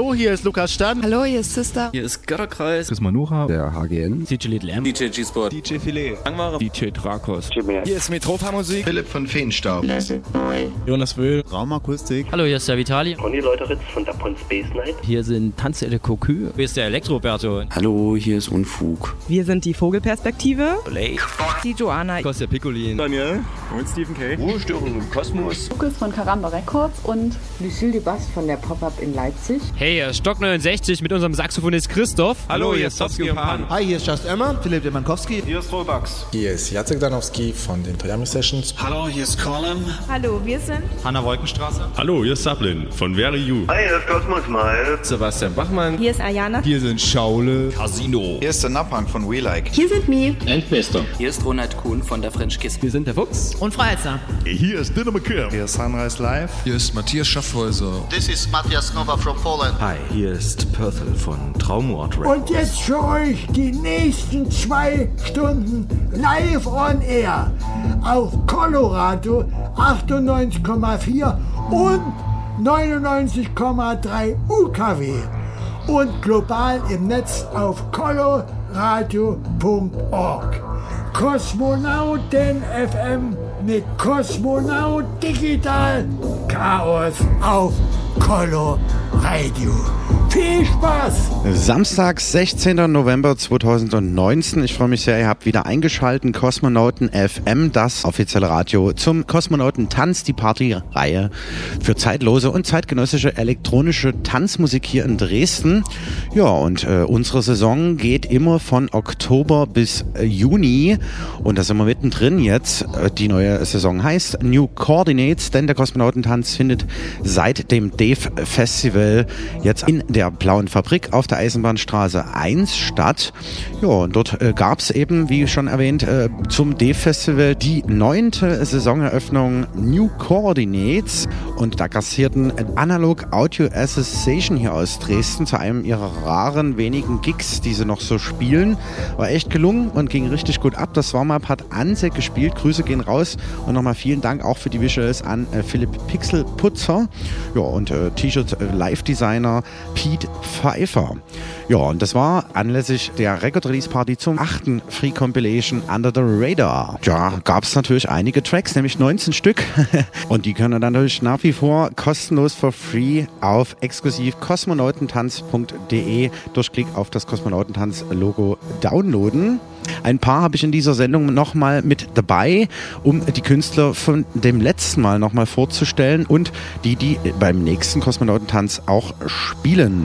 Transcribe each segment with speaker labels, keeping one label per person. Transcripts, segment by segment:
Speaker 1: Hallo, hier ist Lukas Stern.
Speaker 2: Hallo, hier ist Sister.
Speaker 3: Hier ist Götterkreis.
Speaker 4: Chris Manuha.
Speaker 5: Der HGN.
Speaker 6: DJ Little M.
Speaker 3: DJ G-Sport.
Speaker 7: DJ Filet.
Speaker 3: Langware.
Speaker 7: DJ Drakos.
Speaker 8: Hier ist Metropa Musik.
Speaker 9: Philipp von Feenstaub.
Speaker 4: Jonas Wöhl.
Speaker 10: Raumakustik.
Speaker 6: Hallo, hier ist der Vitali.
Speaker 11: Conny Leuteritz von Dapon Space Night.
Speaker 6: Hier sind Tanzelle Cocu. Hier ist der Elektroberto.
Speaker 12: Hallo, hier ist Unfug.
Speaker 13: Wir sind die Vogelperspektive.
Speaker 3: Blake.
Speaker 13: Die Joanna.
Speaker 7: Kostja Piccolin.
Speaker 14: Daniel. Und Stephen K.
Speaker 15: Ruhestörung im Kosmos.
Speaker 16: Lukas von Karamba Records und
Speaker 17: Lucille Dubas von der Pop-Up in Leipzig.
Speaker 18: Hey, Stock 69 mit unserem Saxophonist Christoph.
Speaker 7: Hallo, hier ist Towski und Pan.
Speaker 19: Hi, hier ist Just Emma.
Speaker 20: Philipp Demankowski.
Speaker 6: Hier ist Robux.
Speaker 5: Hier ist Jacek Danowski von den Toyami Sessions.
Speaker 7: Hallo, hier ist Colin.
Speaker 16: Hallo, wir sind
Speaker 7: Hanna Wolkenstraße.
Speaker 8: Hallo, hier ist Sablin von Very You.
Speaker 12: Hi, hier ist Cosmos Smile.
Speaker 7: Sebastian Bachmann.
Speaker 16: Hier ist Ayana.
Speaker 7: Hier sind Schaule.
Speaker 8: Casino.
Speaker 9: Hier ist der Napang von We Like.
Speaker 16: Hier sind Mi.
Speaker 3: Endbester. Hier ist Ronald Kuhn von der French Kiss.
Speaker 6: Wir sind der Fuchs.
Speaker 2: Und Freizer.
Speaker 8: Hier ist Dinner McKim.
Speaker 9: Hier ist Sunrise Live.
Speaker 4: Hier ist Matthias Schaffhäuser.
Speaker 11: This is Matthias Nova from Poland.
Speaker 2: Hi, hier ist Perthel von Traumort Records.
Speaker 13: Und jetzt für euch die nächsten zwei Stunden live on air auf Colorado 98,4 und 99,3 UKW und global im Netz auf coloradio.org. Kosmonauten FM mit Kosmonaut Digital Chaos auf Color Radio. Viel Spaß!
Speaker 5: Samstag, 16. November 2019. Ich freue mich sehr, ihr habt wieder eingeschaltet. Kosmonauten FM, das offizielle Radio zum Kosmonautentanz, die Partyreihe für zeitlose und zeitgenössische elektronische Tanzmusik hier in Dresden. Ja, und äh, unsere Saison geht immer von Oktober bis äh, Juni. Und da sind wir mittendrin jetzt. Äh, die neue Saison heißt New Coordinates, denn der Kosmonautentanz findet seit dem Dave Festival jetzt in der Blauen Fabrik auf der Eisenbahnstraße 1 statt. Ja, und dort äh, gab es eben, wie schon erwähnt, äh, zum D-Festival die neunte Saisoneröffnung New Coordinates. Und da kassierten Analog Audio Association hier aus Dresden zu einem ihrer raren wenigen Gigs, die sie noch so spielen. War echt gelungen und ging richtig gut ab. Das Warm-Up hat Anse gespielt. Grüße gehen raus. Und nochmal vielen Dank auch für die Visuals an äh, Philipp Pixelputzer. Ja, und äh, T-Shirt-Live-Designer Pete Pfeiffer. Ja, und das war anlässlich der Record-Release-Party zum achten Free Compilation Under the Radar. Ja, gab es natürlich einige Tracks, nämlich 19 Stück. und die können dann natürlich nach wie vor kostenlos for free auf exklusiv kosmonautentanz.de durch Klick auf das Kosmonautentanz-Logo downloaden. Ein paar habe ich in dieser Sendung nochmal mit dabei, um die Künstler von dem letzten Mal nochmal vorzustellen und die, die beim nächsten Kosmonautentanz auch spielen.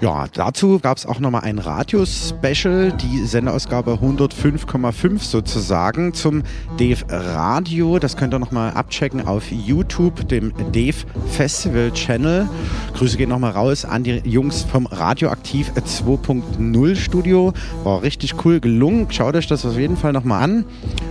Speaker 5: Ja, dazu gab es auch nochmal ein Radio-Special, die Sendeausgabe 105,5 sozusagen zum Dave Radio. Das könnt ihr nochmal abchecken auf YouTube, dem Dave Festival Channel. Grüße gehen nochmal raus an die Jungs vom Radioaktiv 2.0 Studio. War richtig cool gelungen. Schaut euch das auf jeden Fall nochmal an.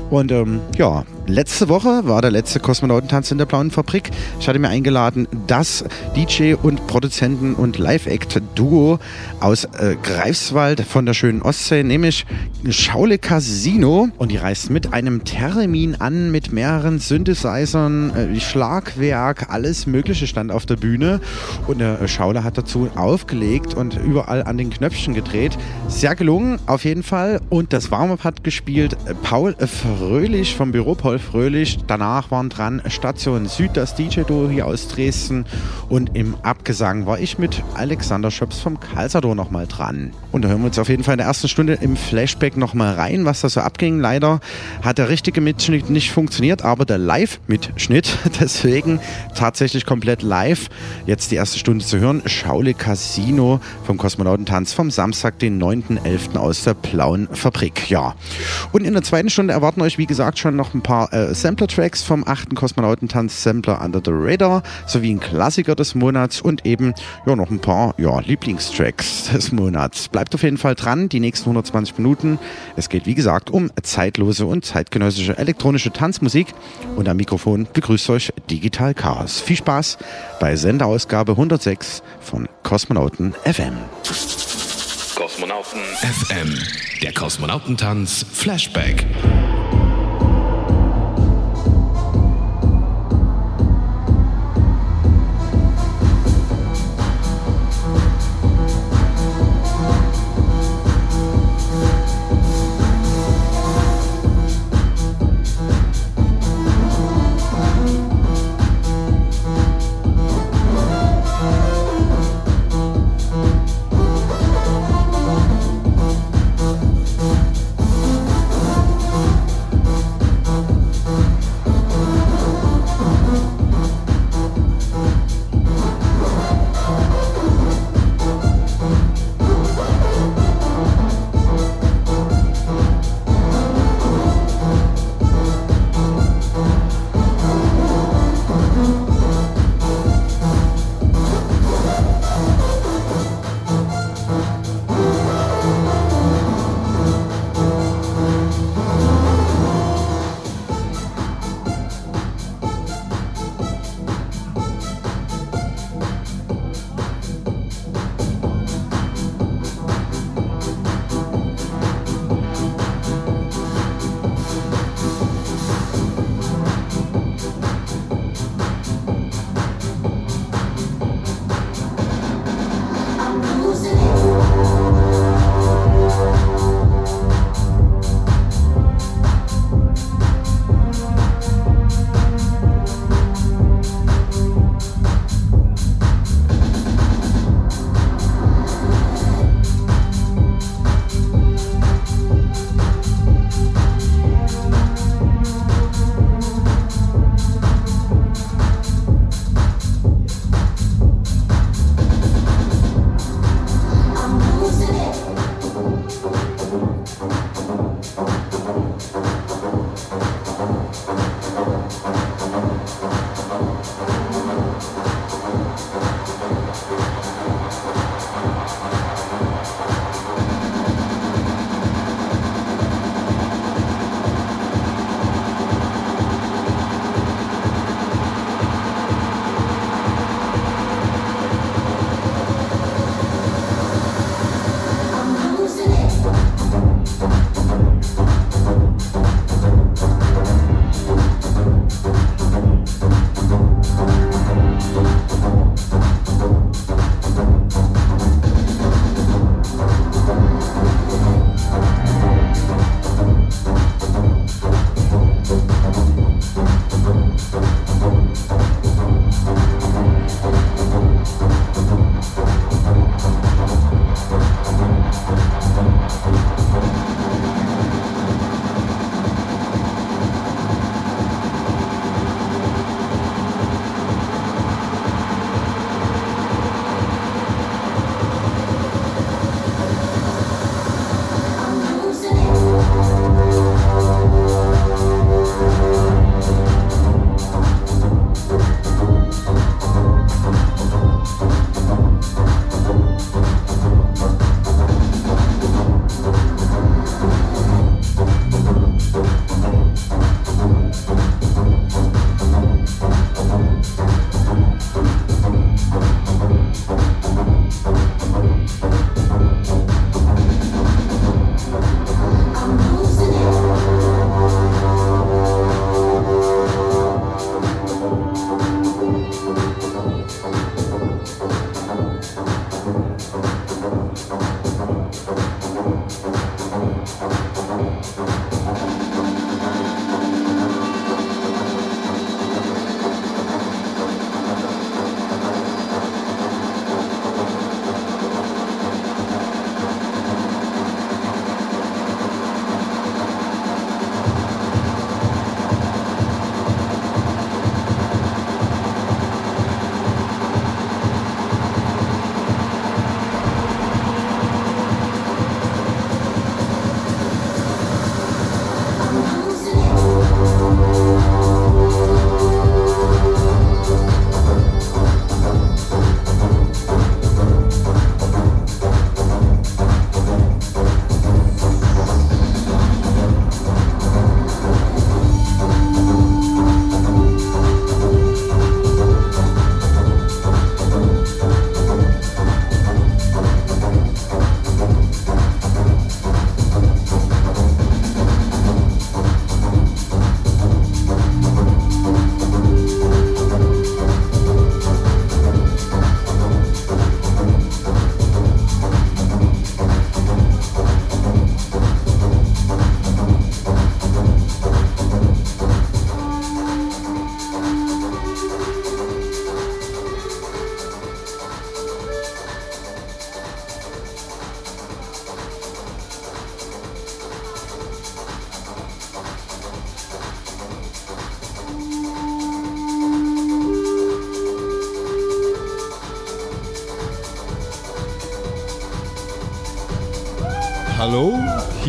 Speaker 5: Und ähm, ja, letzte Woche war der letzte Kosmonautentanz in der Blauen Fabrik. Ich hatte mir eingeladen, das DJ und Produzenten und Live-Act-Duo aus äh, Greifswald von der schönen Ostsee, nämlich Schaule Casino. Und die reist mit einem Termin an, mit mehreren Synthesizern, äh, Schlagwerk, alles Mögliche stand auf der Bühne. Und der äh, Schaule hat dazu aufgelegt und überall an den Knöpfchen gedreht. Sehr gelungen, auf jeden Fall. Und das Warm-Up hat gespielt Paul Fröhlich vom Büro Paul Fröhlich. Danach waren dran Station Süd, das DJ-Duo hier aus Dresden. Und im Abgesang war ich mit Alexander Schöps vom Kalsador nochmal dran. Und da hören wir uns auf jeden Fall in der ersten Stunde im Flashback nochmal rein, was da so abging. Leider hat der richtige Mitschnitt nicht funktioniert, aber der Live-Mitschnitt, deswegen tatsächlich komplett live. Jetzt die erste Stunde zu hören. Schaule Casino vom Kosmonautentanz vom Samstag, den 9.11. aus der Blauen Fabrik. Ja. Und in der zweiten Stunde erwarten euch, wie gesagt, schon noch ein paar äh, Sampler-Tracks vom 8. Kosmonautentanz Sampler Under the Radar sowie ein Klassiker des Monats und eben ja noch ein paar ja, Lieblingstracks des Monats. Bleibt auf jeden Fall dran, die nächsten 120 Minuten. Es geht, wie gesagt, um zeitlose und zeitgenössische elektronische Tanzmusik und am Mikrofon begrüßt euch Digital Chaos. Viel Spaß bei Senderausgabe 106 von Kosmonauten FM.
Speaker 8: Kosmonauten FM, der Kosmonautentanz Flashback.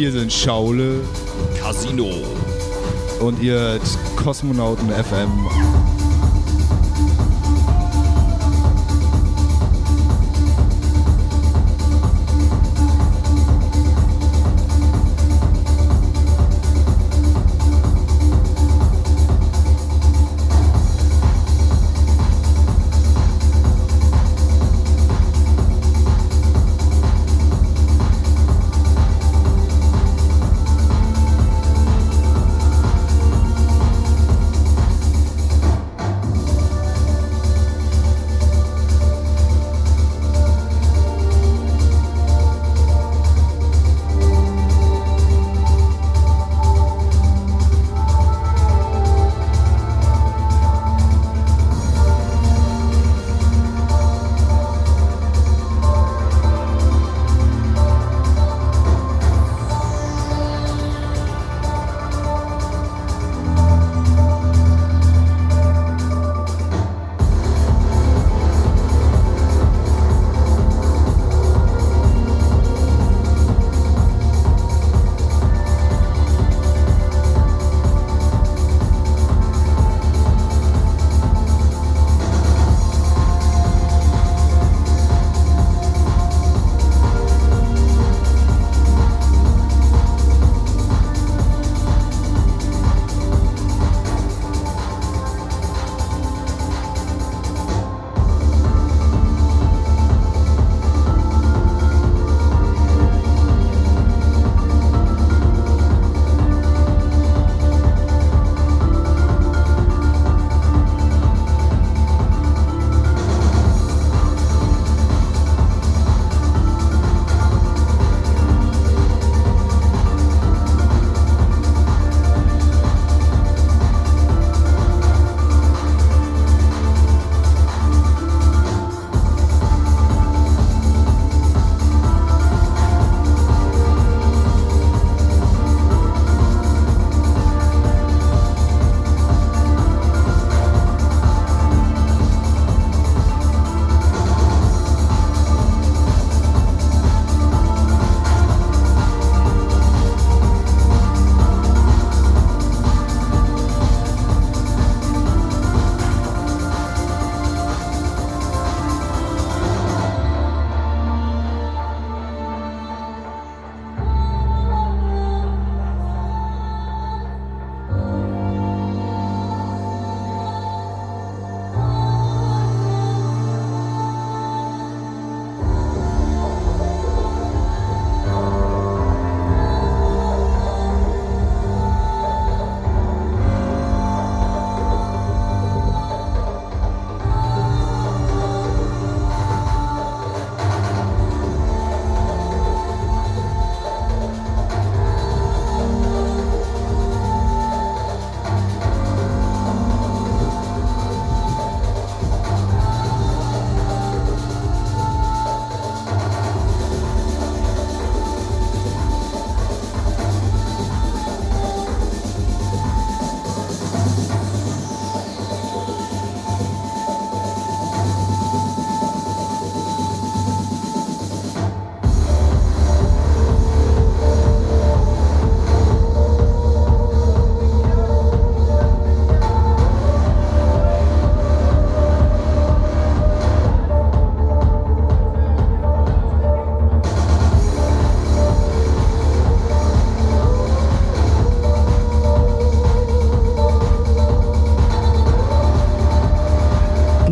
Speaker 7: Hier sind Schaule,
Speaker 8: Casino
Speaker 7: und ihr Kosmonauten FM.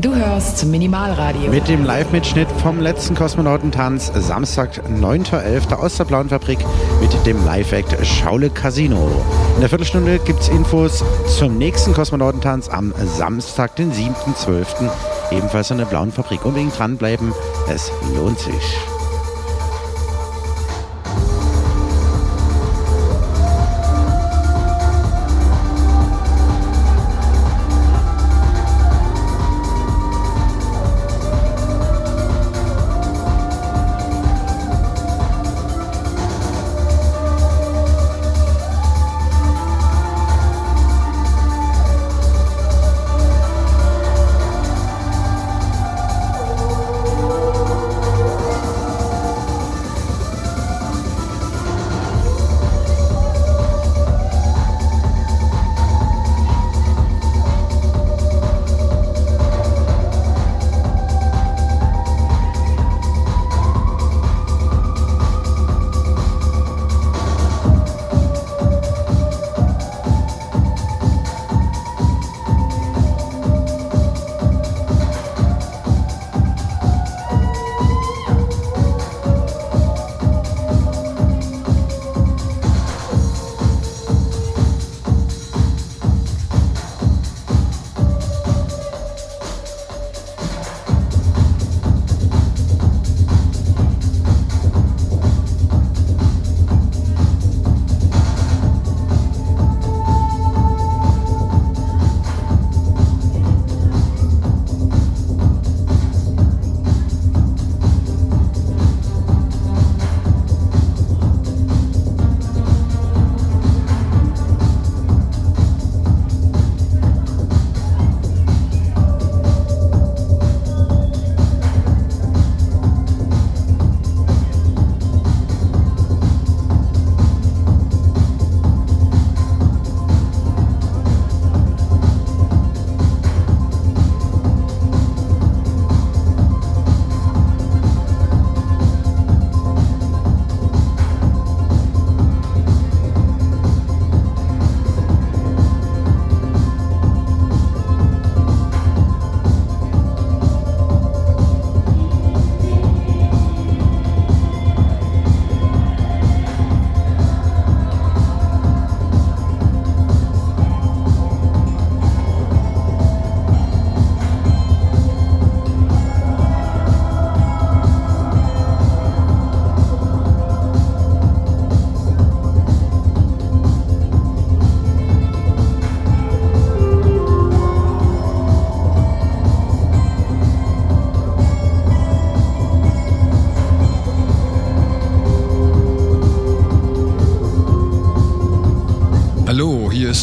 Speaker 1: Zum Minimalradio.
Speaker 5: Mit dem Live-Mitschnitt vom letzten Kosmonautentanz Samstag, 9.11. aus der Blauen Fabrik mit dem Live-Act Schaule Casino. In der Viertelstunde gibt es Infos zum nächsten Kosmonautentanz am Samstag, den 7.12. Ebenfalls in der Blauen Fabrik. Unbedingt dranbleiben, es lohnt sich.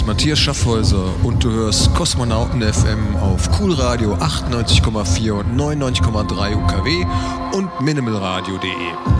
Speaker 4: Matthias Schaffhäuser und du hörst Kosmonauten FM auf Cool Radio 98,4 und 99,3 UKW und minimalradio.de.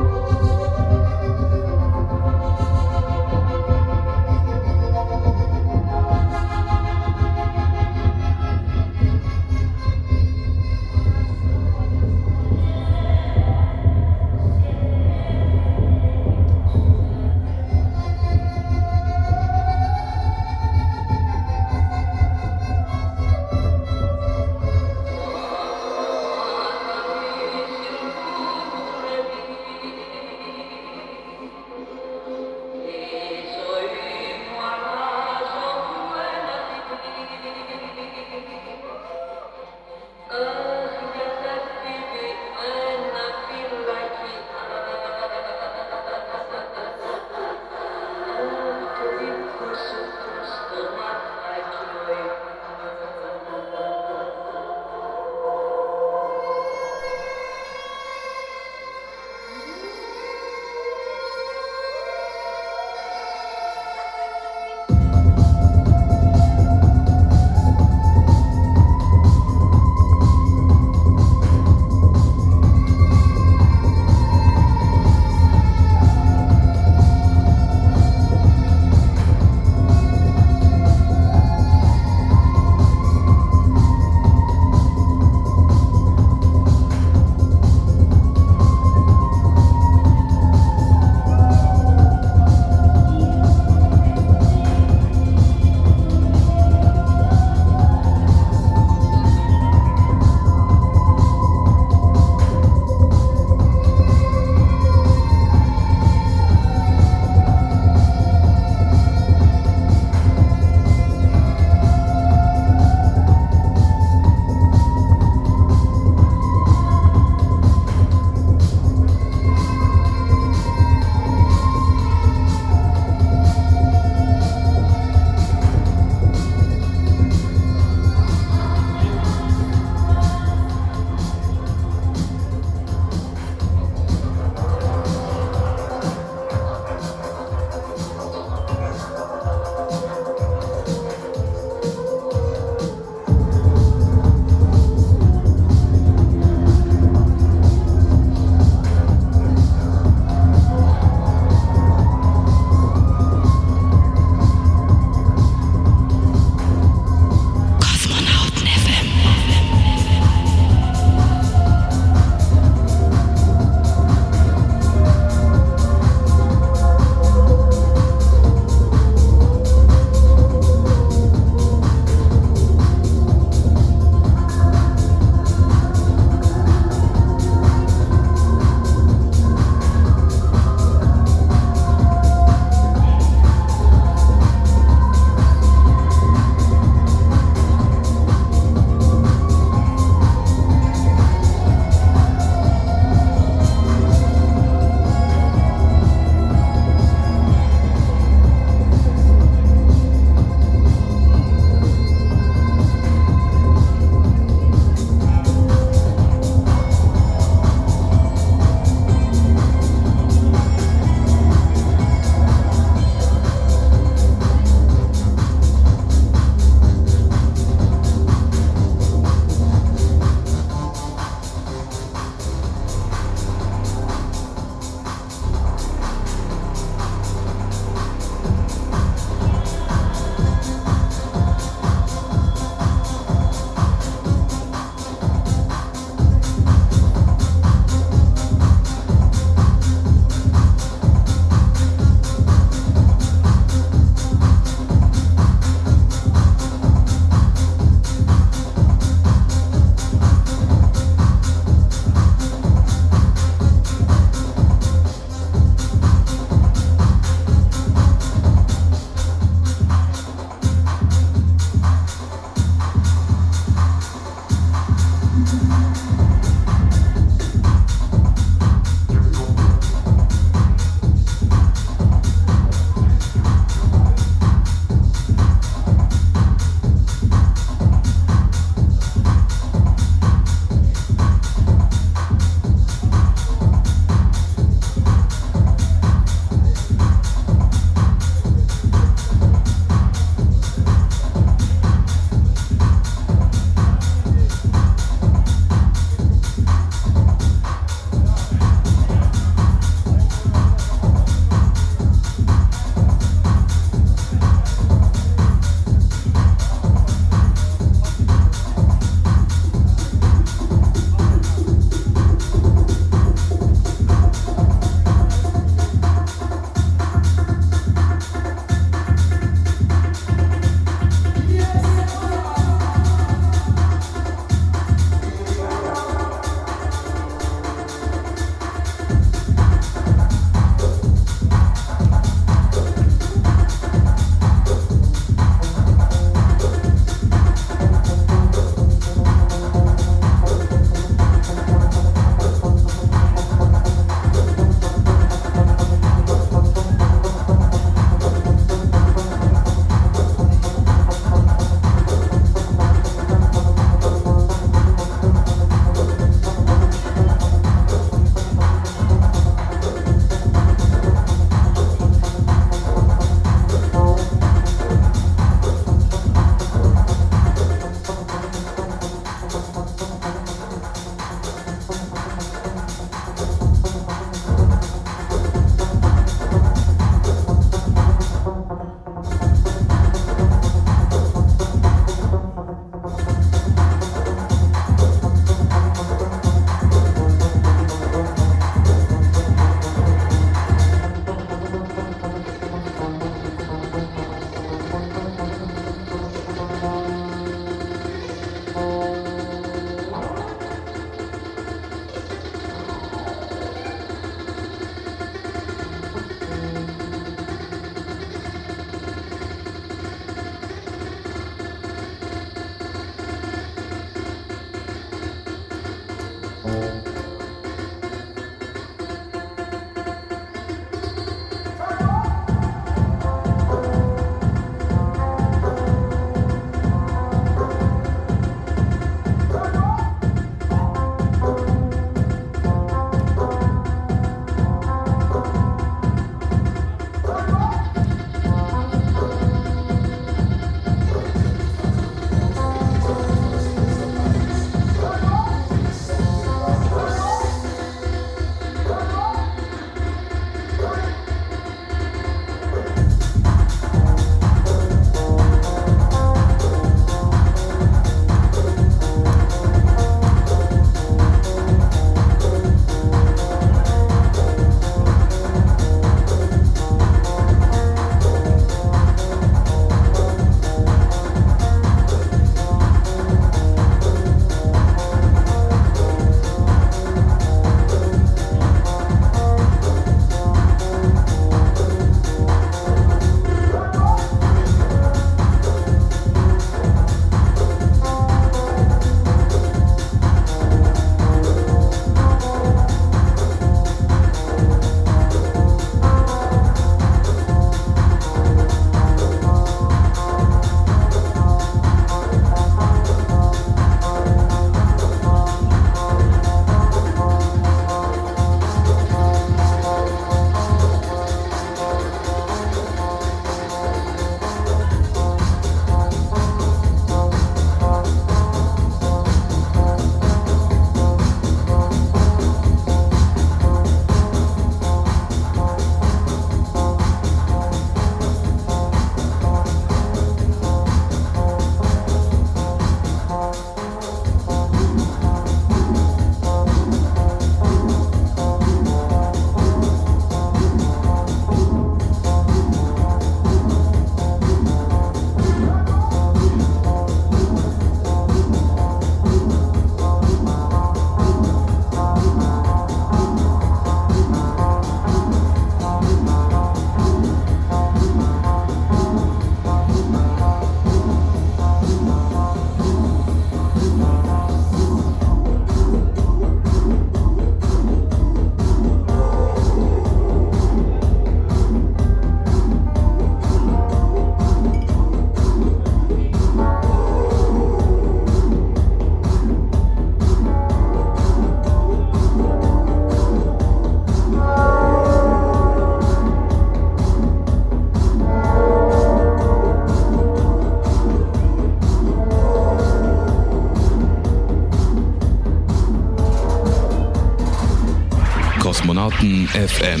Speaker 8: Kosmonauten FM.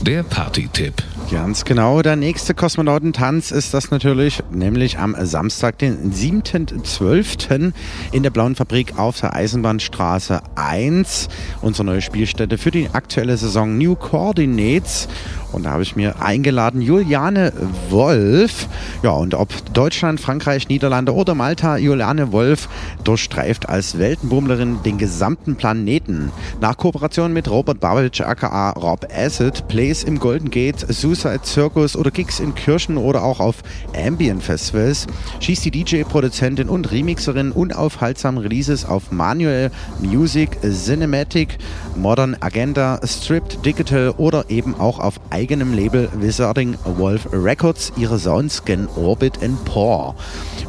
Speaker 8: Der Party-Tipp.
Speaker 5: Ganz genau, der nächste Kosmonautentanz ist das natürlich, nämlich am Samstag, den 7.12. in der Blauen Fabrik auf der Eisenbahnstraße 1. Unsere neue Spielstätte für die aktuelle Saison New Coordinates. Und da habe ich mir eingeladen Juliane Wolf. Ja, und ob Deutschland, Frankreich, Niederlande oder Malta, Juliane Wolf durchstreift als Weltenbummlerin den gesamten Planeten. Nach Kooperation mit Robert Babic aka Rob Acid, Plays im Golden Gate, Suicide Circus oder Gigs in Kirchen oder auch auf Ambient Festivals schießt die DJ-Produzentin und Remixerin unaufhaltsam Releases auf Manual Music, Cinematic, Modern Agenda, Stripped Digital oder eben auch auf eigenem Label Wizarding Wolf Records ihre Soundscan Orbit and Paw.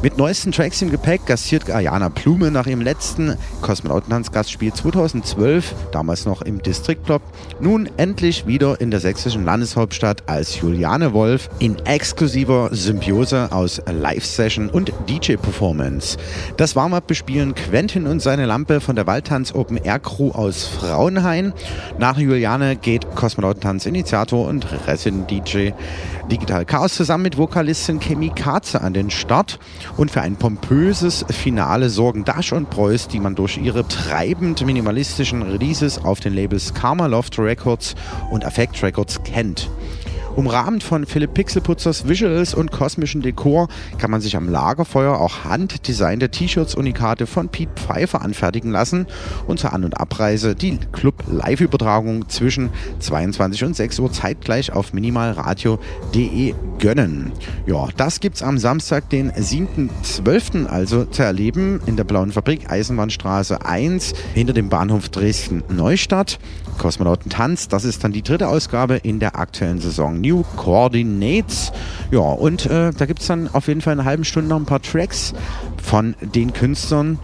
Speaker 5: Mit neuesten Tracks im Gepäck gastiert Guyana Blume nach ihrem letzten Kosmonautentanz-Gastspiel 2012, damals noch im District Club, nun endlich wieder in der sächsischen Landeshauptstadt als Juliane Wolf in exklusiver Symbiose aus Live-Session und DJ-Performance. Das Warm-Up bespielen Quentin und seine Lampe von der Waldtanz Open Air Crew aus Frauenhain. Nach Juliane geht Kosmonautentanz-Initiator und Resident DJ Digital Chaos zusammen mit Vokalistin Chemie Katze an den Start. Und für ein pompöses Finale sorgen Dash und Preuß, die man durch ihre treibend minimalistischen Releases auf den Labels Karma Loft Records und Affect Records kennt. Umrahmt von Philipp Pixelputzers Visuals und kosmischen Dekor kann man sich am Lagerfeuer auch handdesignte T-Shirts Unikate von Pete Pfeiffer anfertigen lassen und zur An- und Abreise die Club-Live-Übertragung zwischen 22 und 6 Uhr zeitgleich auf minimalradio.de gönnen. Ja, das gibt's am Samstag, den 7.12. also zu erleben in der Blauen Fabrik Eisenbahnstraße 1 hinter dem Bahnhof Dresden-Neustadt. Kosmonautentanz, das ist dann die dritte Ausgabe in der aktuellen Saison. New Coordinates. Ja, und äh, da gibt es dann auf jeden Fall in einer halben Stunde noch ein paar Tracks von den Künstlern,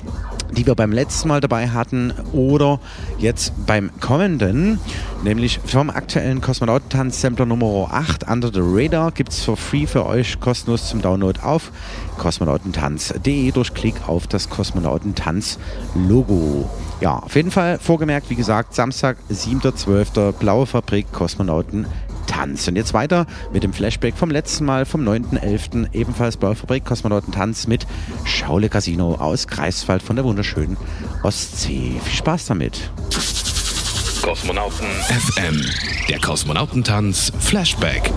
Speaker 5: die wir beim letzten Mal dabei hatten oder jetzt beim kommenden, nämlich vom aktuellen Kosmonautentanz-Sampler Nummer 8 Under the Radar gibt es for free für euch kostenlos zum Download auf kosmonautentanz.de durch Klick auf das Kosmonautentanz-Logo. Ja, auf jeden Fall vorgemerkt, wie gesagt, Samstag, 7.12. Blaue Fabrik Kosmonauten Tanz. Und jetzt weiter mit dem Flashback vom letzten Mal, vom 9.11. ebenfalls Blaue Fabrik Kosmonauten Tanz mit Schaule Casino aus Greifswald von der wunderschönen Ostsee. Viel Spaß damit.
Speaker 8: Kosmonauten FM, der Kosmonautentanz Flashback.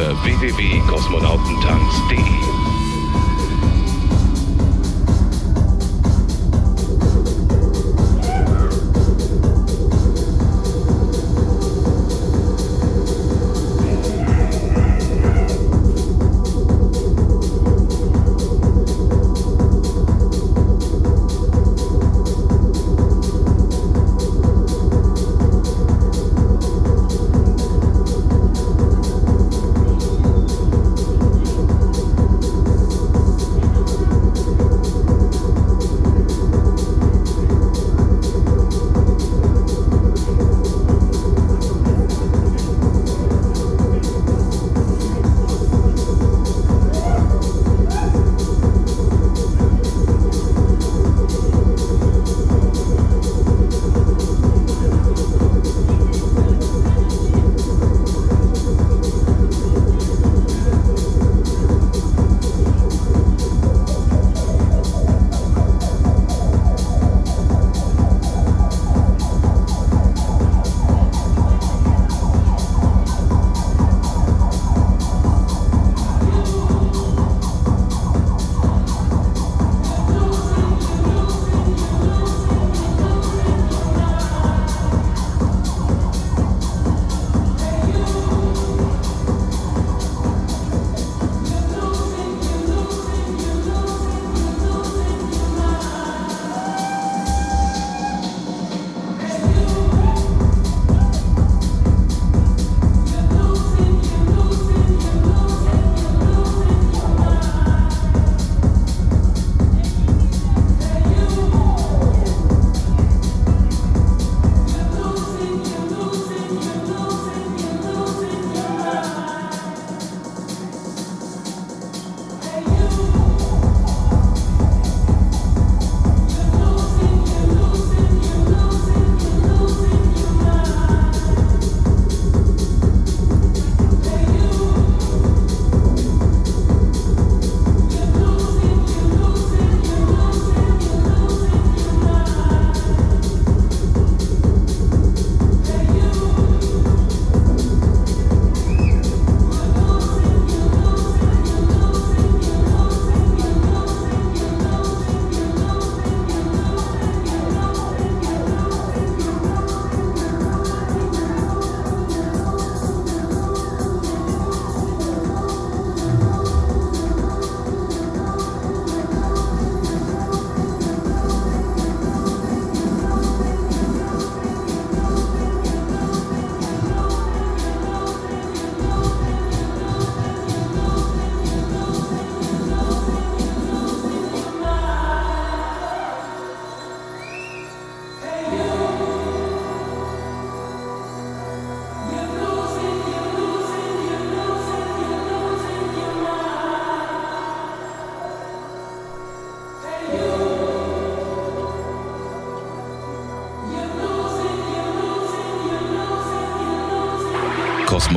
Speaker 21: Unter www.kosmonautentanz.de.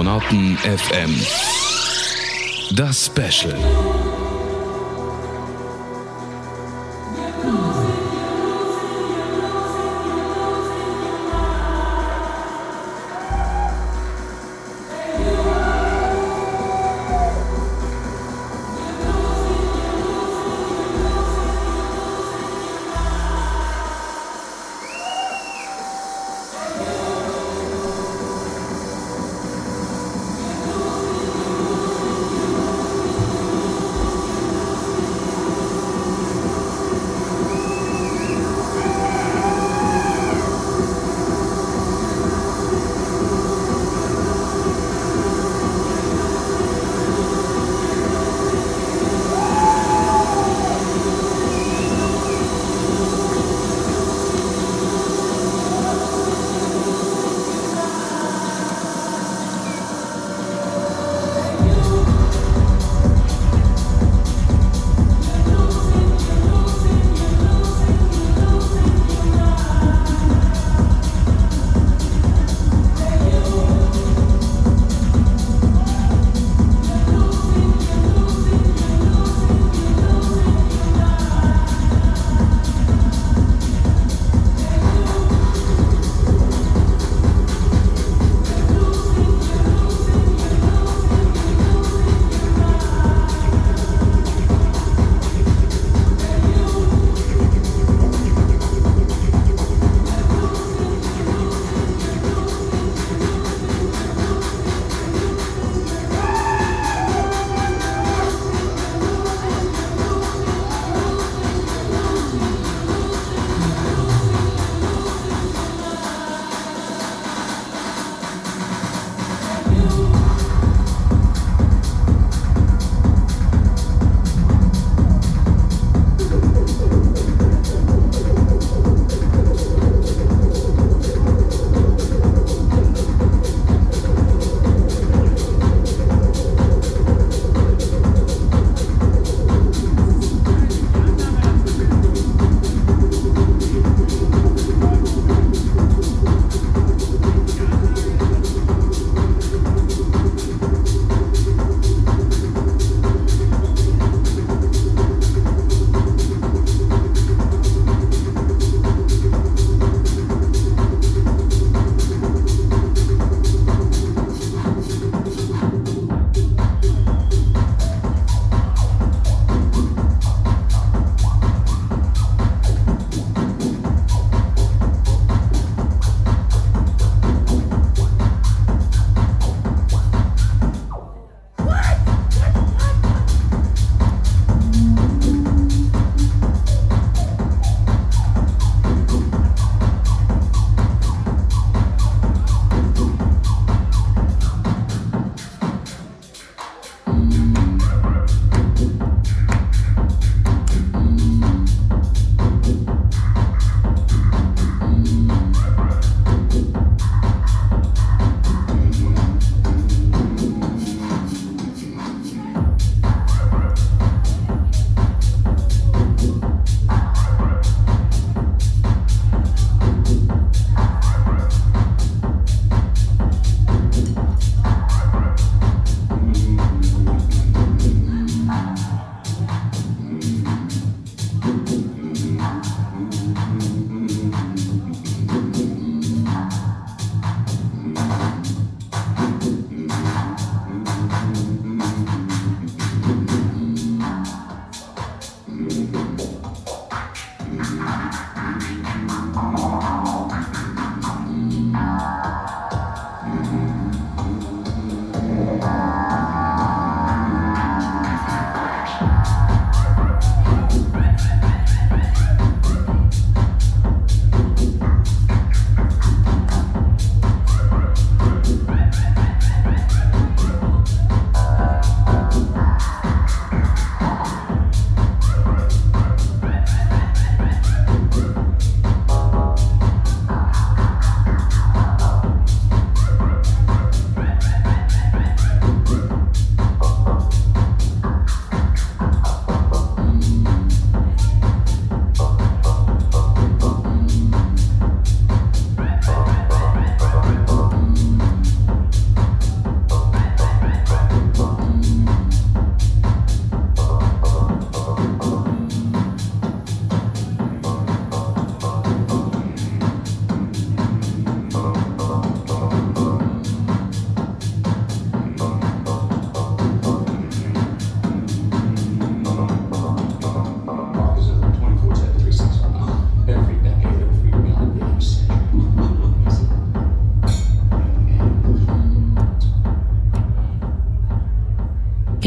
Speaker 21: Kosmonauten FM. Das Special.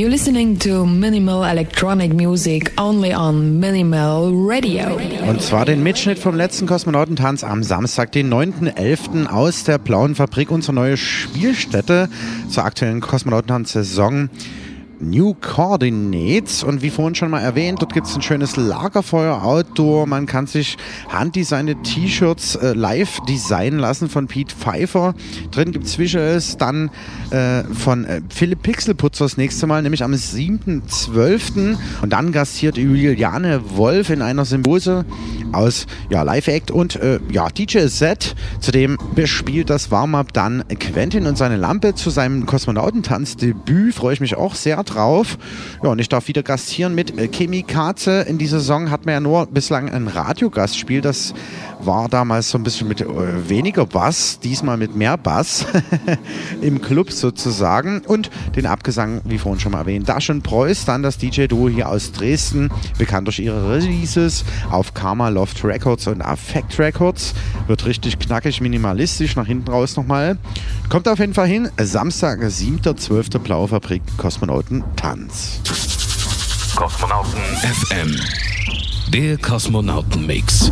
Speaker 1: You're listening to Minimal Electronic Music only on Minimal Radio.
Speaker 5: Und zwar den Mitschnitt vom letzten Kosmonautentanz am Samstag, den 9.11. aus der Blauen Fabrik, unsere neue Spielstätte zur aktuellen Kosmonautentanz-Saison. New Coordinates und wie vorhin schon mal erwähnt, dort gibt es ein schönes Lagerfeuer Outdoor. Man kann sich handdesignte T-Shirts äh, live designen lassen von Pete Pfeiffer. Drin gibt es Visuals dann äh, von äh, Philipp Pixelputzer das nächste Mal, nämlich am 7.12. Und dann gastiert Juliane Wolf in einer Symbiose aus ja, Live-Act und äh, ja, DJ-Set. Zudem bespielt das Warm-Up dann Quentin und seine Lampe zu seinem Kosmonautentanz-Debüt. Freue ich mich auch sehr drauf. Ja, und ich darf wieder gastieren mit äh, Chemi Katze. In dieser Saison hat man ja nur bislang ein Radiogastspiel. Das war damals so ein bisschen mit äh, weniger Bass, diesmal mit mehr Bass im Club sozusagen. Und den Abgesang, wie vorhin schon mal erwähnt, Daschen Preuß, dann das DJ-Duo hier aus Dresden, bekannt durch ihre Releases auf Karma Loft Records und Affect Records. Wird richtig knackig, minimalistisch, nach hinten raus nochmal. Kommt auf jeden Fall hin, Samstag, 7.12. Blaue Fabrik, Kosmonauten Tanz.
Speaker 8: Kosmonauten FM. Der Kosmonauten-Mix.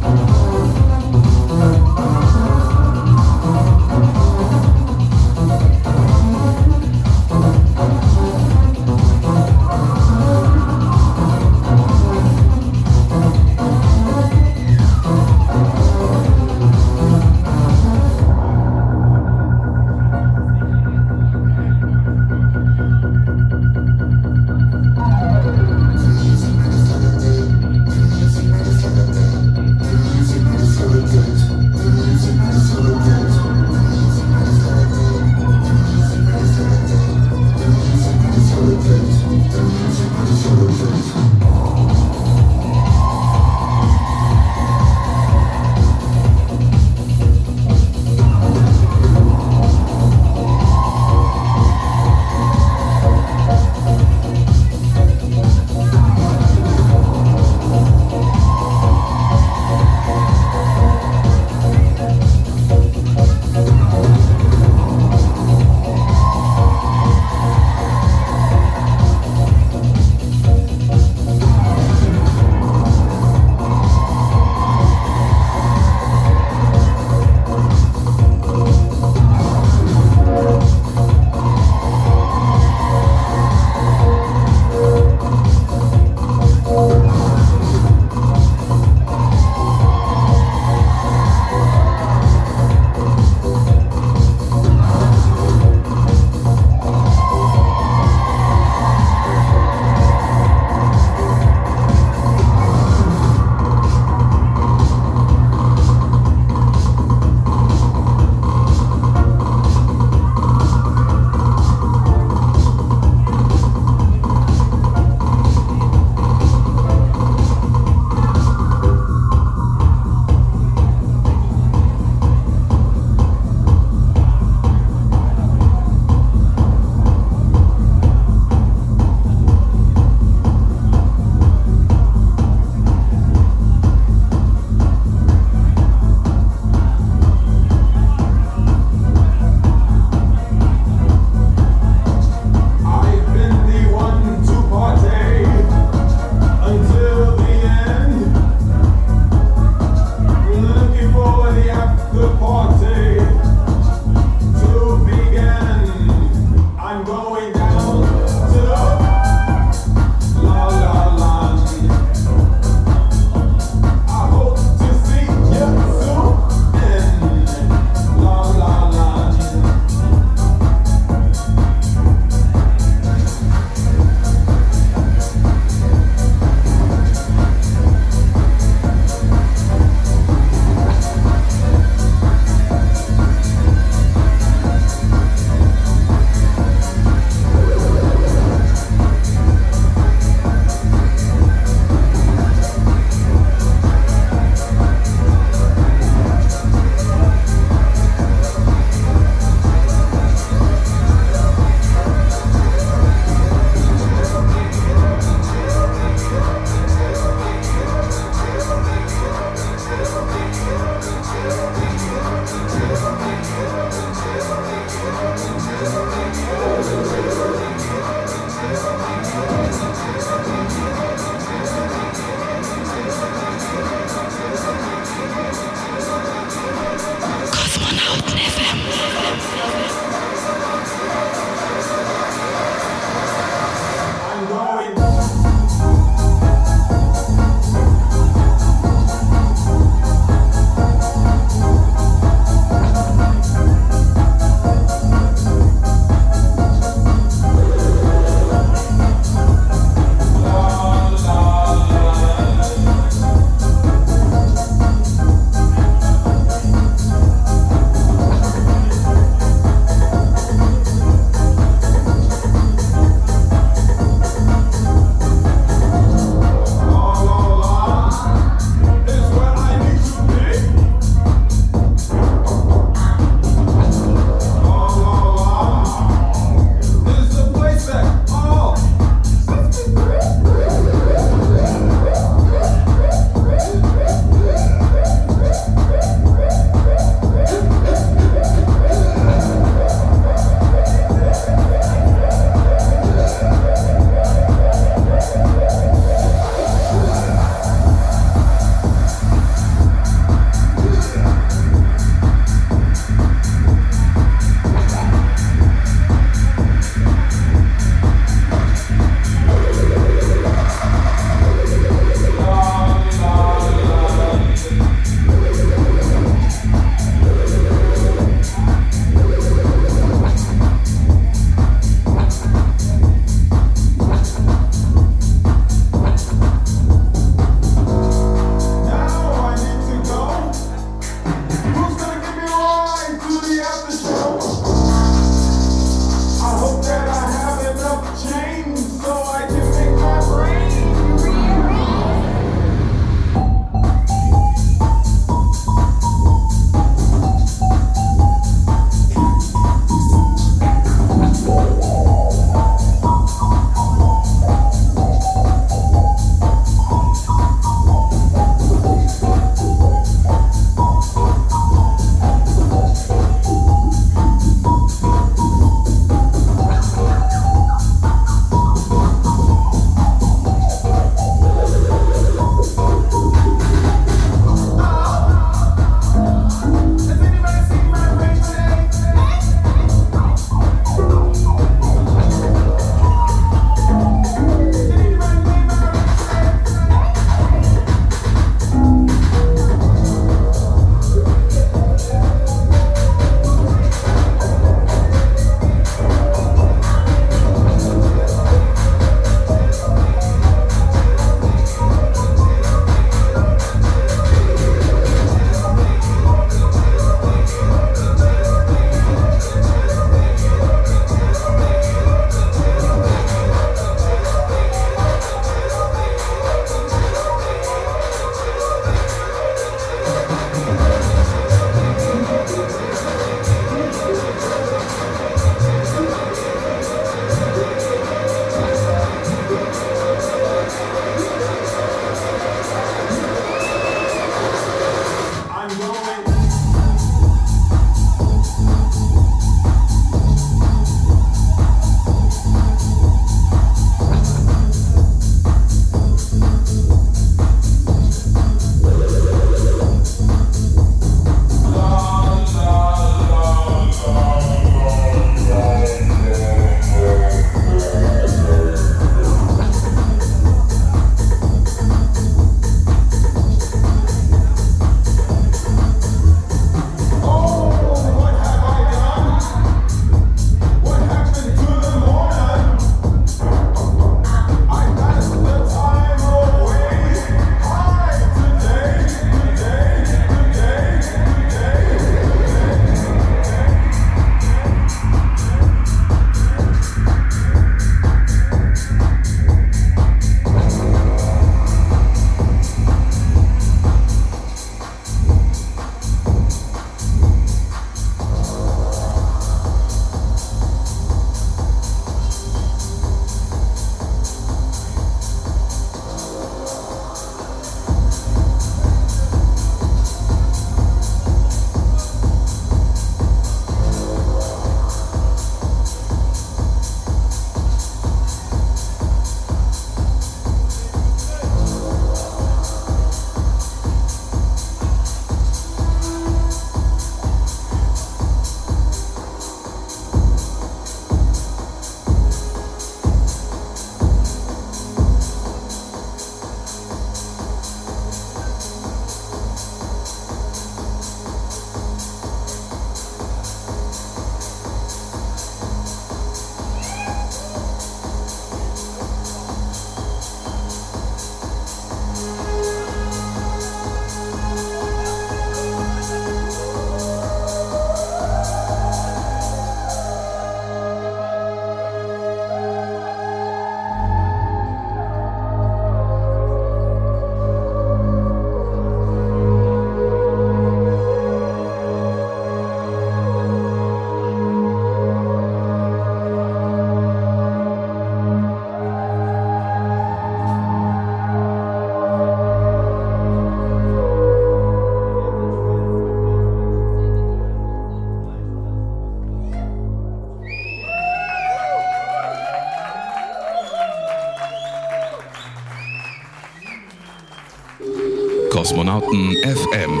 Speaker 8: Kosmonauten FM.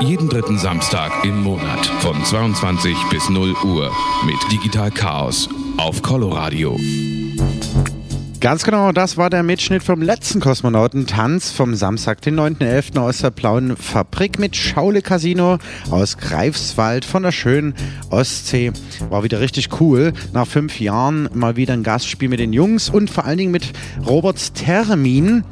Speaker 8: Jeden dritten Samstag im Monat von 22 bis 0 Uhr mit Digital Chaos auf Coloradio.
Speaker 5: Ganz genau, das war der Mitschnitt vom letzten Kosmonautentanz vom Samstag, den 9.11. aus der Blauen Fabrik mit Schaule Casino aus Greifswald von der schönen Ostsee. War wieder richtig cool. Nach fünf Jahren mal wieder ein Gastspiel mit den Jungs und vor allen Dingen mit Roberts Termin.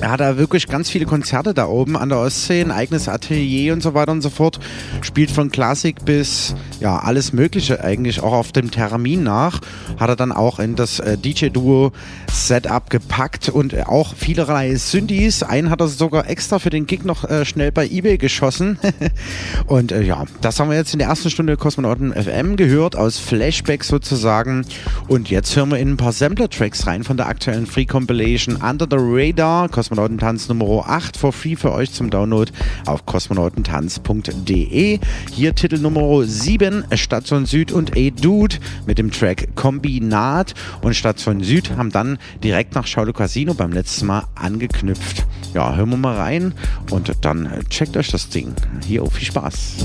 Speaker 5: Er hat da wirklich ganz viele Konzerte da oben an der Ostsee, ein eigenes Atelier und so weiter und so fort. Spielt von Klassik bis ja alles Mögliche eigentlich auch auf dem Termin nach. Hat er dann auch in das äh, DJ-Duo Setup gepackt und auch vielerlei Synthes. Einen hat er sogar extra für den Gig noch äh, schnell bei eBay geschossen. und äh, ja, das haben wir jetzt in der ersten Stunde Kosmonauten FM gehört, aus Flashback sozusagen. Und jetzt hören wir in ein paar Sampler-Tracks rein von der aktuellen Free Compilation Under the Radar, Kosmonautentanz Nummer 8 for free für euch zum Download auf kosmonautentanz.de. Hier Titel Nummer 7, Station Süd und A-Dude mit dem Track Kombinat. Und Station Süd haben dann direkt nach Schaulo Casino beim letzten Mal angeknüpft. Ja, hören wir mal rein und dann checkt euch das Ding. Hier, viel Spaß.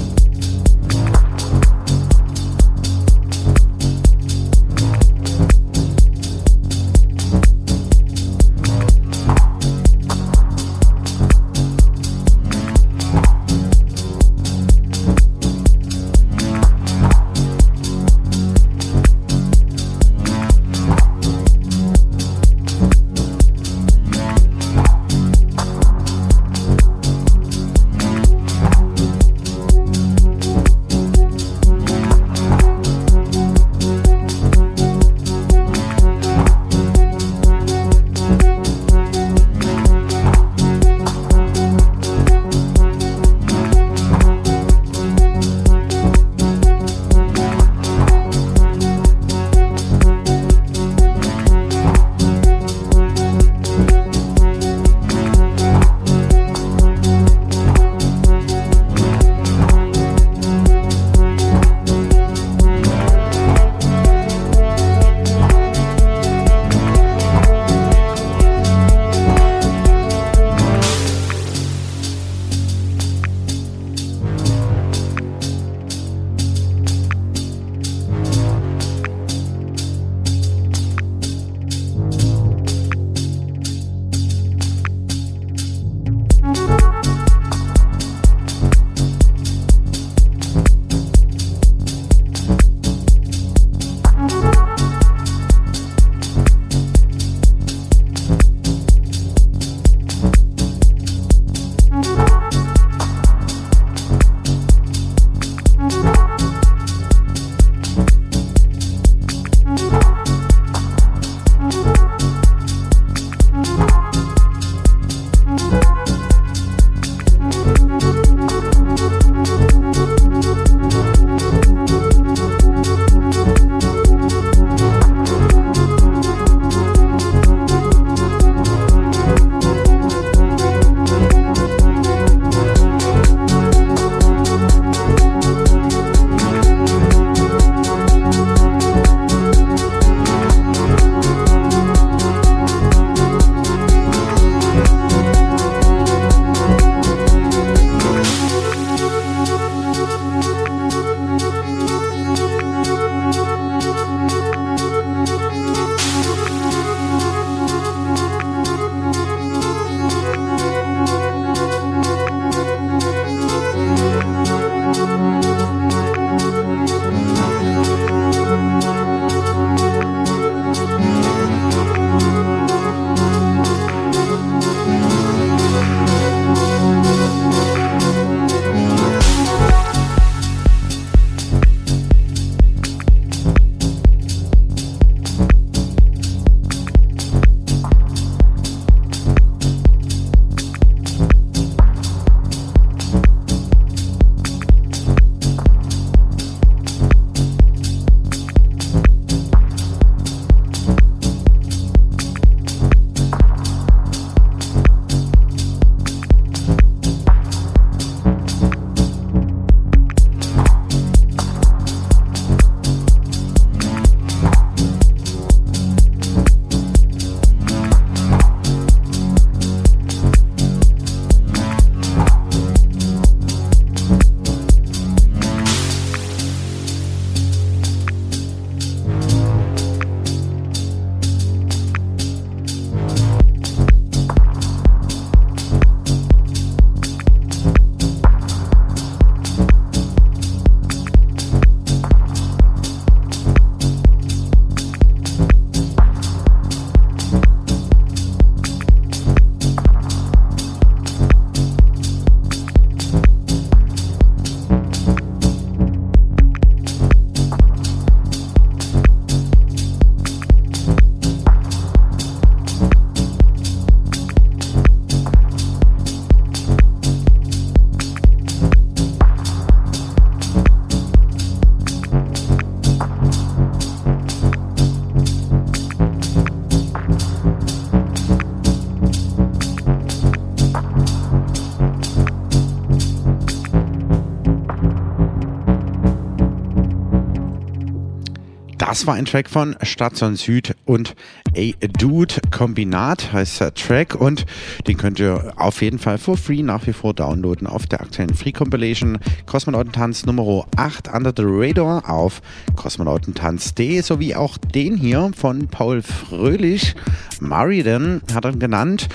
Speaker 5: Das war ein Track von Station Süd und A Dude Kombinat heißt der Track. Und den könnt ihr auf jeden Fall for free nach wie vor downloaden auf der aktuellen Free Compilation. Kosmonautentanz Nummer 8 Under the Radar auf kosmonautentanz.de sowie auch den hier von Paul Fröhlich, Maridan hat er genannt.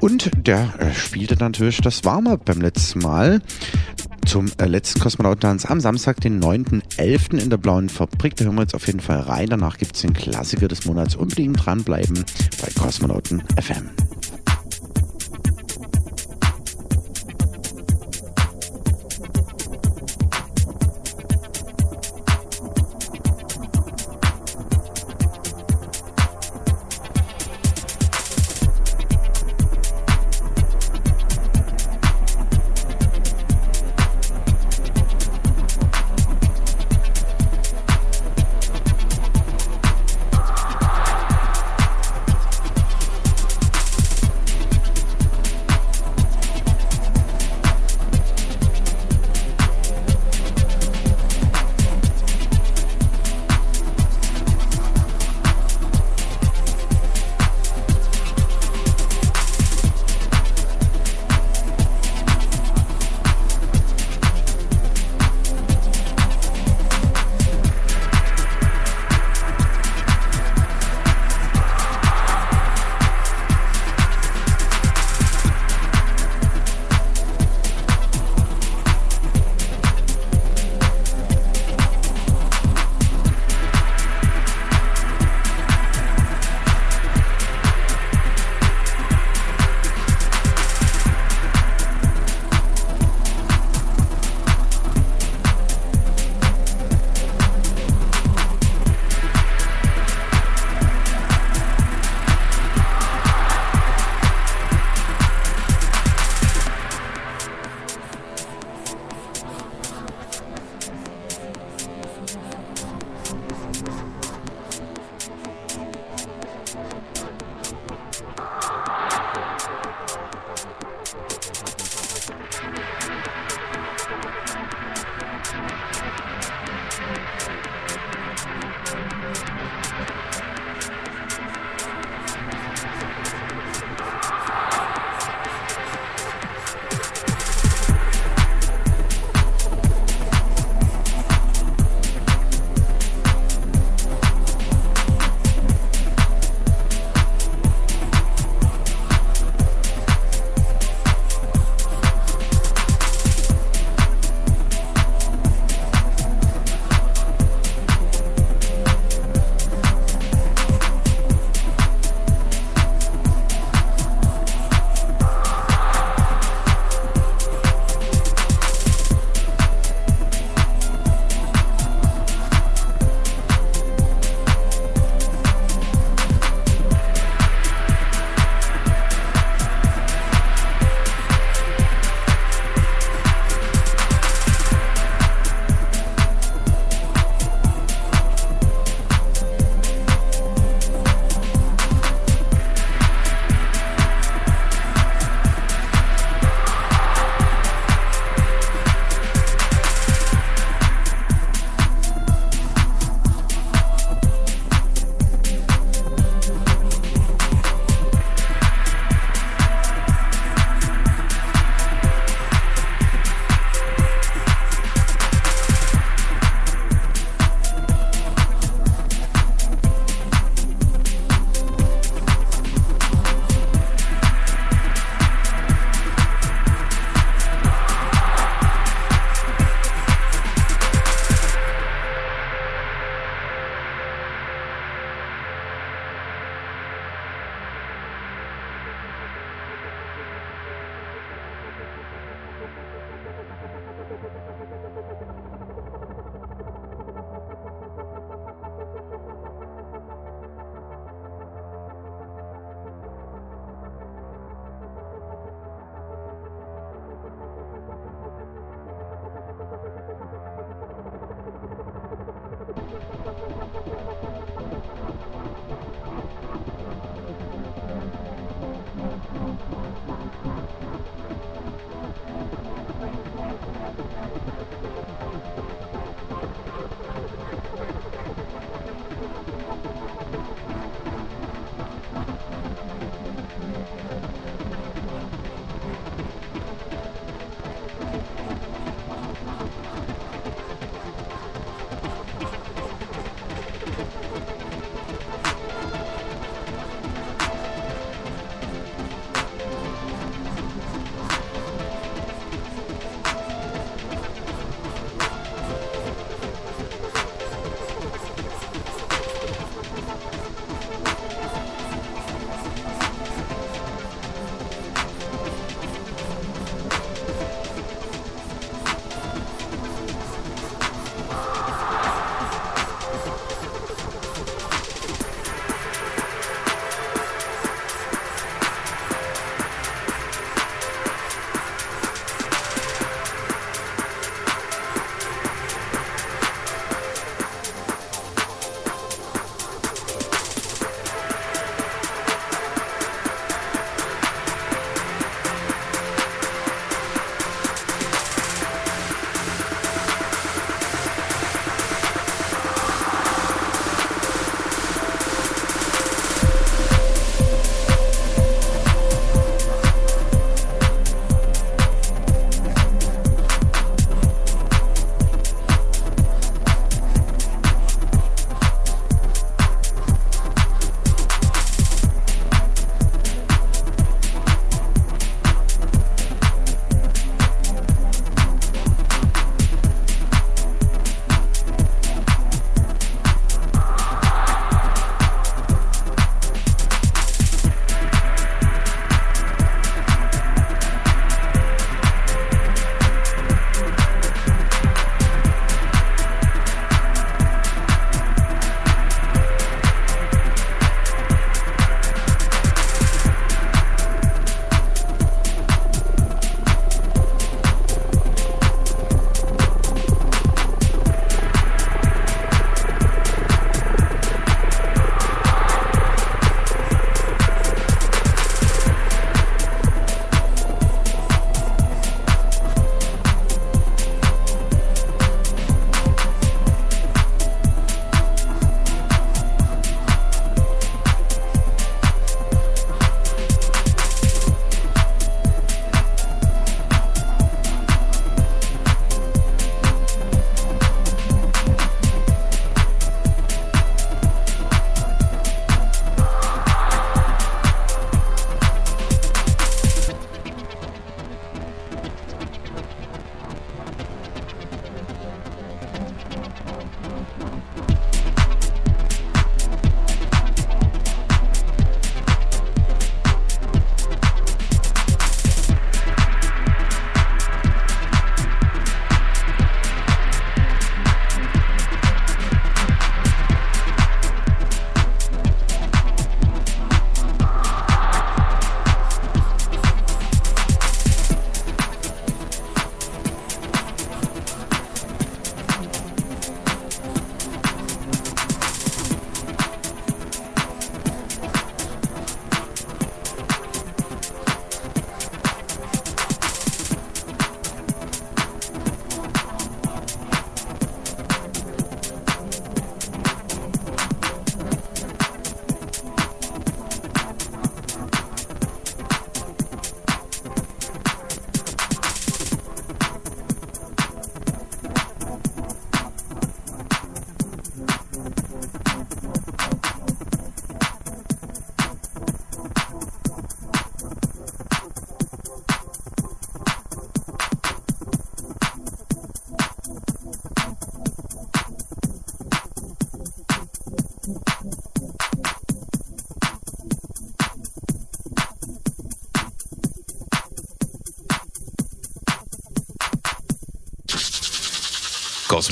Speaker 5: Und der äh, spielte natürlich das Warm-Up beim letzten Mal zum äh, letzten Kosmonautentanz am Samstag, den 9.11. in der Blauen Fabrik. Da hören wir jetzt auf jeden Fall rein. Danach gibt es den Klassiker des Monats. Unbedingt dranbleiben bei Kosmonauten FM.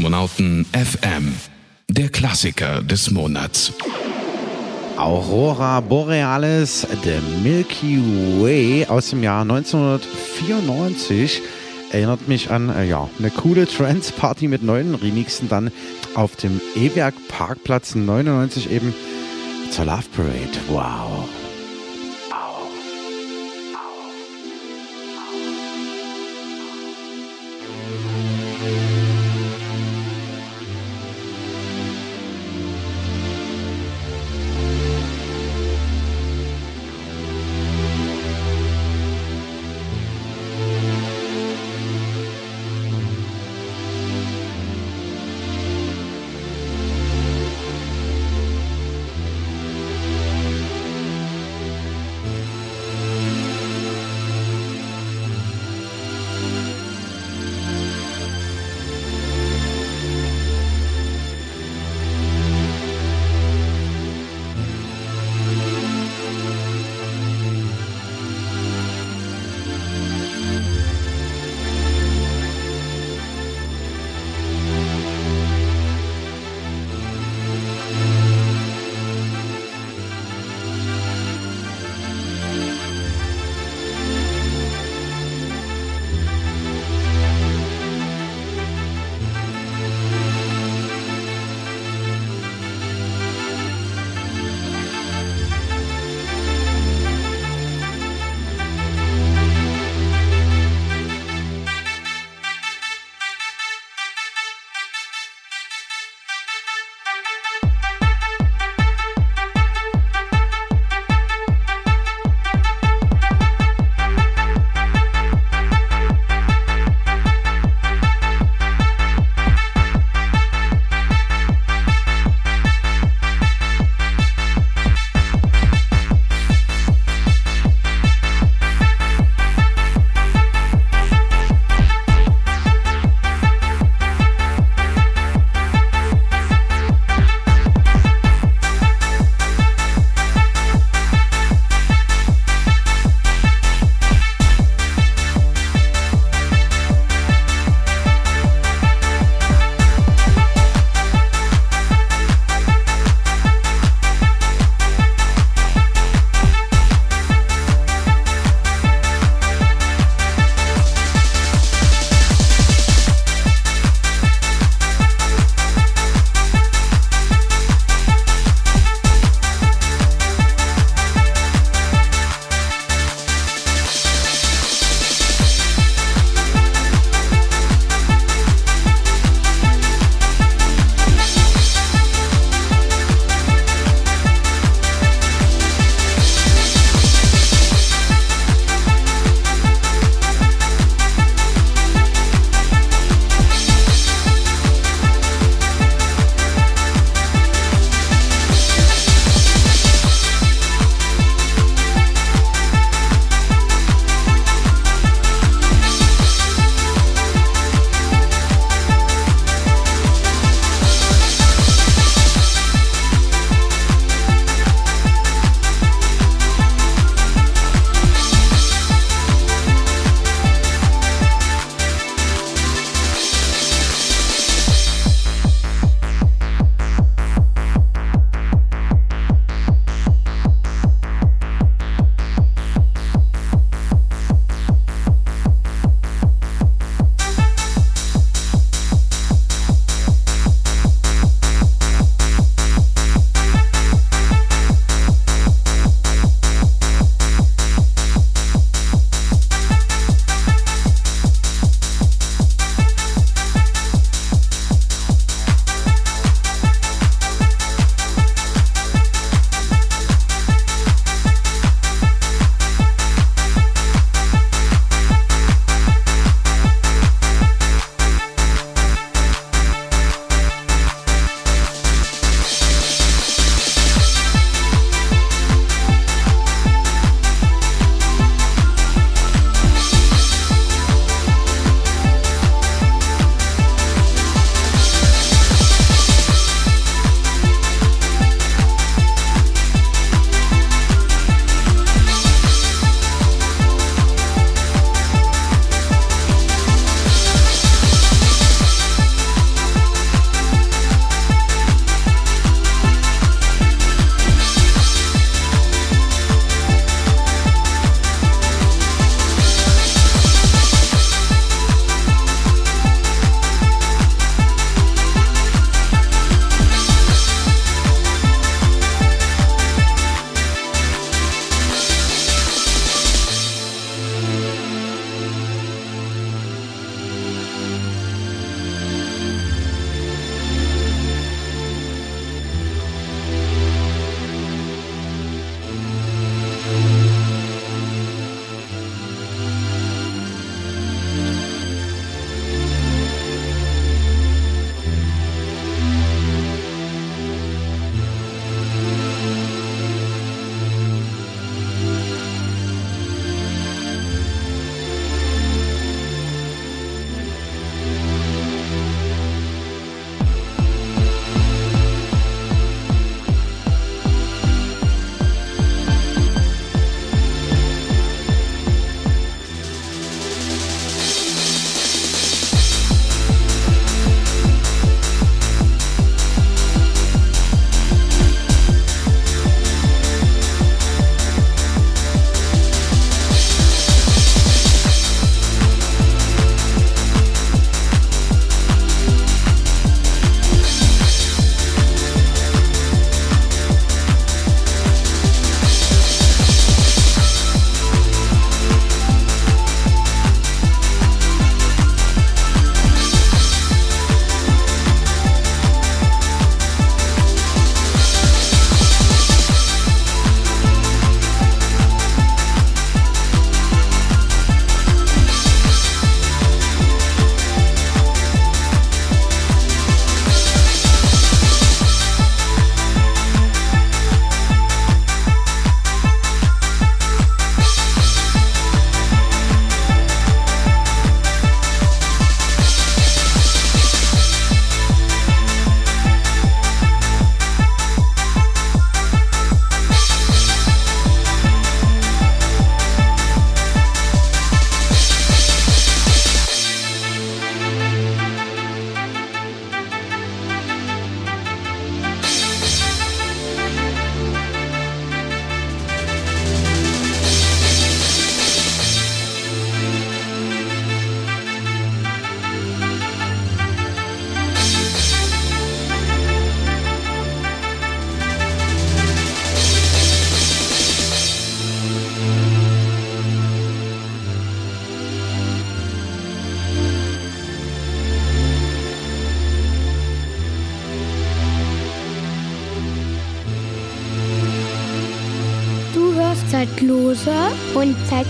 Speaker 21: Kosmonauten FM, der Klassiker des Monats.
Speaker 5: Aurora Borealis, The Milky Way aus dem Jahr 1994 erinnert mich an äh, ja, eine coole Trance-Party mit neuen Remixen dann auf dem E-Werk Parkplatz 99 eben zur Love Parade. Wow.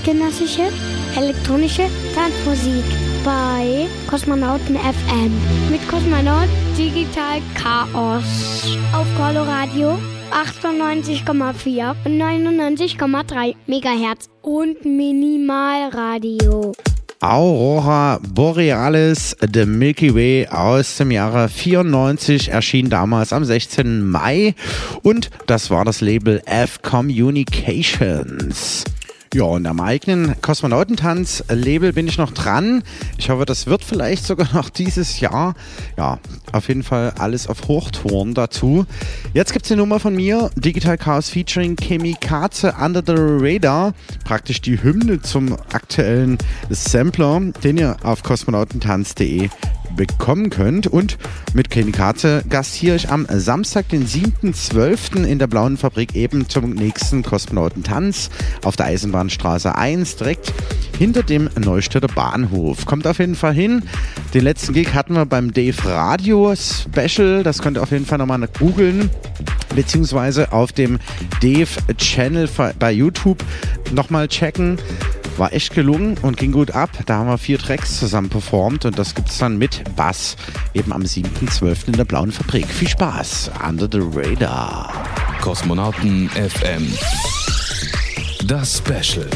Speaker 10: Zeitgenössische elektronische Tanzmusik bei Kosmonauten FM mit Kosmonaut Digital Chaos auf Coloradio 98,4 und 99,3 Megahertz und Minimalradio.
Speaker 5: Aurora Borealis, The Milky Way aus dem Jahre 94, erschien damals am 16. Mai und das war das Label F Communications. Ja, und am eigenen Kosmonautentanz-Label bin ich noch dran. Ich hoffe, das wird vielleicht sogar noch dieses Jahr. Ja, auf jeden Fall alles auf Hochtouren dazu. Jetzt gibt es eine Nummer von mir, Digital Chaos featuring Chemikaze Under the Radar. Praktisch die Hymne zum aktuellen Sampler, den ihr auf kosmonautentanz.de bekommen könnt. Und mit Chemikaze gastiere ich am Samstag, den 7.12. in der Blauen Fabrik eben zum nächsten Kosmonautentanz auf der Eisenbahnstraße 1, direkt hinter dem Neustädter Bahnhof. Kommt auf jeden Fall hin. Den letzten Gig hatten wir beim Dave Radio Special. Das könnt ihr auf jeden Fall nochmal googeln beziehungsweise auf dem Dave Channel bei YouTube nochmal checken. War echt gelungen und ging gut ab. Da haben wir vier Tracks zusammen performt und das gibt es dann mit Bass eben am 7.12. in der Blauen Fabrik. Viel Spaß. Under the Radar.
Speaker 8: Kosmonauten FM. Das Special.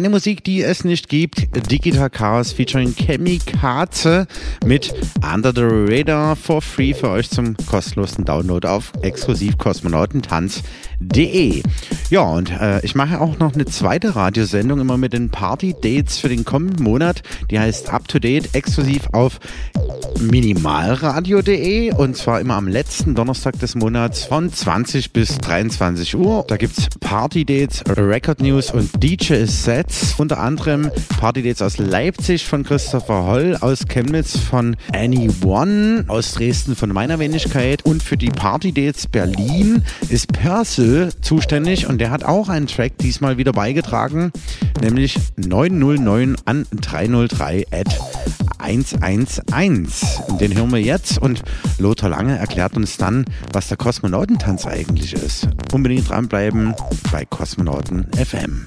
Speaker 5: Eine Musik, die es nicht gibt, Digital Chaos featuring Chemikaze mit Under the Radar for free für euch zum kostenlosen Download auf exklusiv kosmonautentanz.de. Ja, und äh, ich mache auch noch eine zweite Radiosendung immer mit den Party-Dates für den kommenden Monat. Die heißt Up to Date exklusiv auf minimalradio.de und zwar immer am letzten Donnerstag des Monats von 20 bis 23 Uhr. Da gibt es Party-Dates, Record News und DJ-Sets. Unter anderem Party-Dates aus Leipzig von Christopher Holl, aus Chemnitz von Annie One, aus Dresden von meiner Wenigkeit und für die Party-Dates Berlin ist Persil zuständig und der hat auch einen Track diesmal wieder beigetragen, nämlich 909 an 303 at 111. Den hören wir jetzt und Lothar Lange erklärt uns dann, was der Kosmonautentanz eigentlich ist. Unbedingt dranbleiben bei Kosmonauten FM.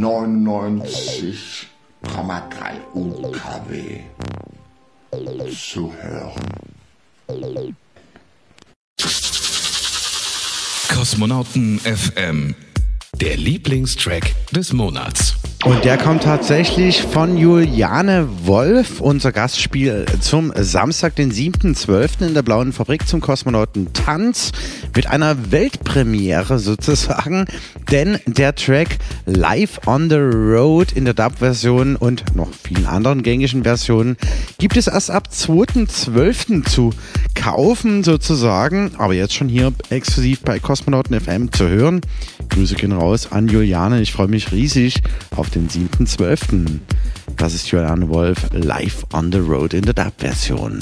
Speaker 14: 99,3 UKW zu hören.
Speaker 8: Kosmonauten FM der Lieblingstrack des Monats.
Speaker 5: Und der kommt tatsächlich von Juliane Wolf, unser Gastspiel zum Samstag, den 7.12. in der Blauen Fabrik zum Kosmonautentanz mit einer Weltpremiere sozusagen, denn der Track Live on the Road in der Dub-Version und noch vielen anderen gängigen Versionen gibt es erst ab 2.12. zu kaufen sozusagen, aber jetzt schon hier exklusiv bei Kosmonauten FM zu hören. Grüße gehen raus an Juliane, ich freue mich riesig auf den 7.12. Das ist Juliane Wolf live on the road in der Dub-Version.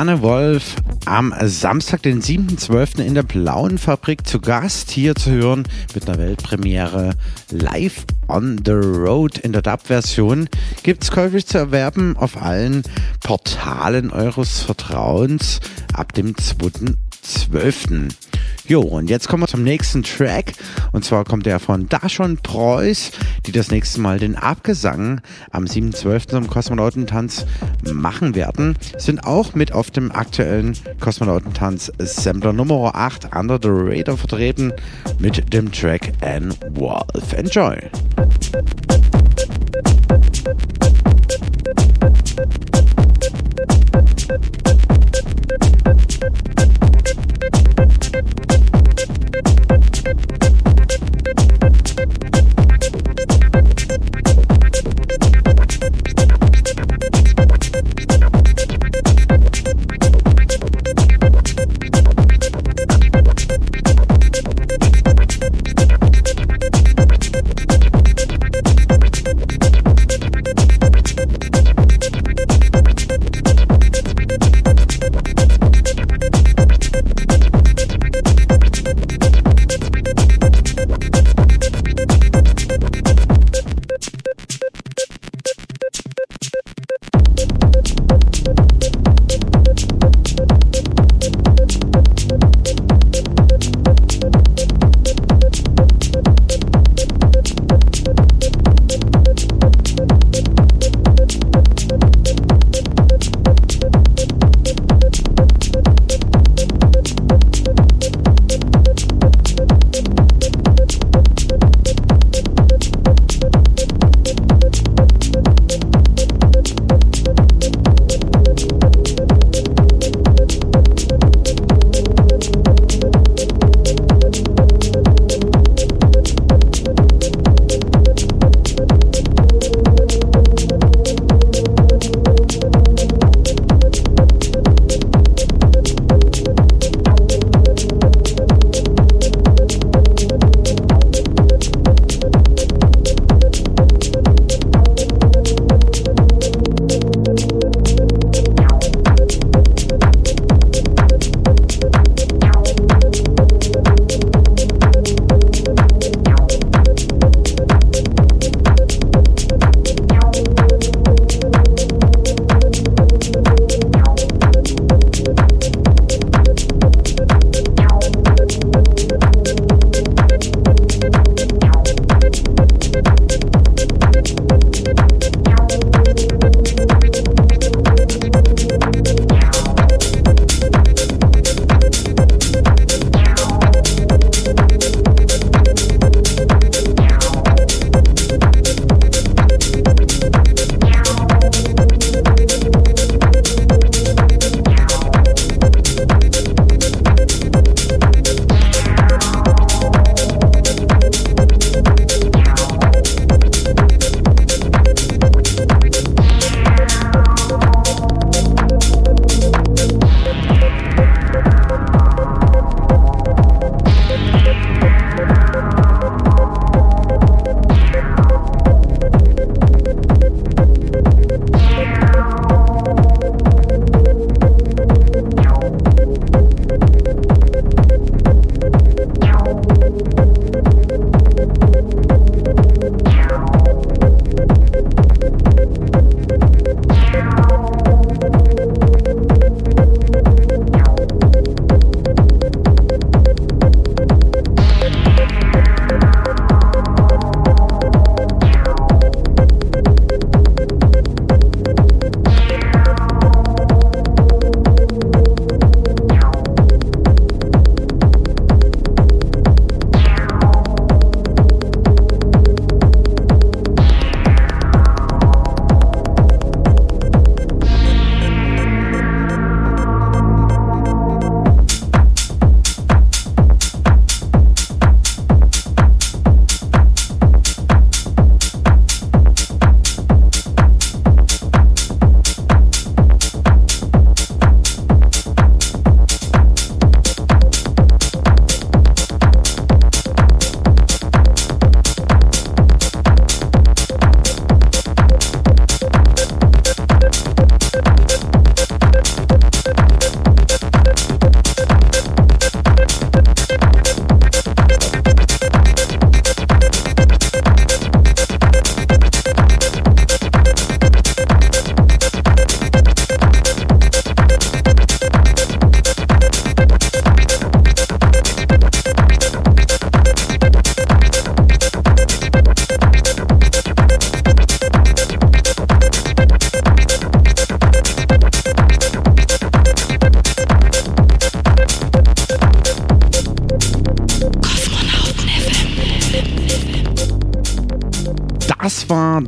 Speaker 5: Juliane Wolf am Samstag, den 7.12. in der Blauen Fabrik zu Gast, hier zu hören mit einer Weltpremiere live on the road in der Dub-Version. Gibt es käuflich zu erwerben auf allen Portalen eures Vertrauens ab dem 2.12. Jo, und jetzt kommen wir zum nächsten Track. Und zwar kommt der von Dashon Preuß, die das nächste Mal den Abgesang am 7.12. zum Kosmonautentanz machen werden. Sind auch mit auf dem aktuellen Kosmonautentanz Sampler Nummer 8 Under the Radar vertreten mit dem Track N Wolf. Enjoy!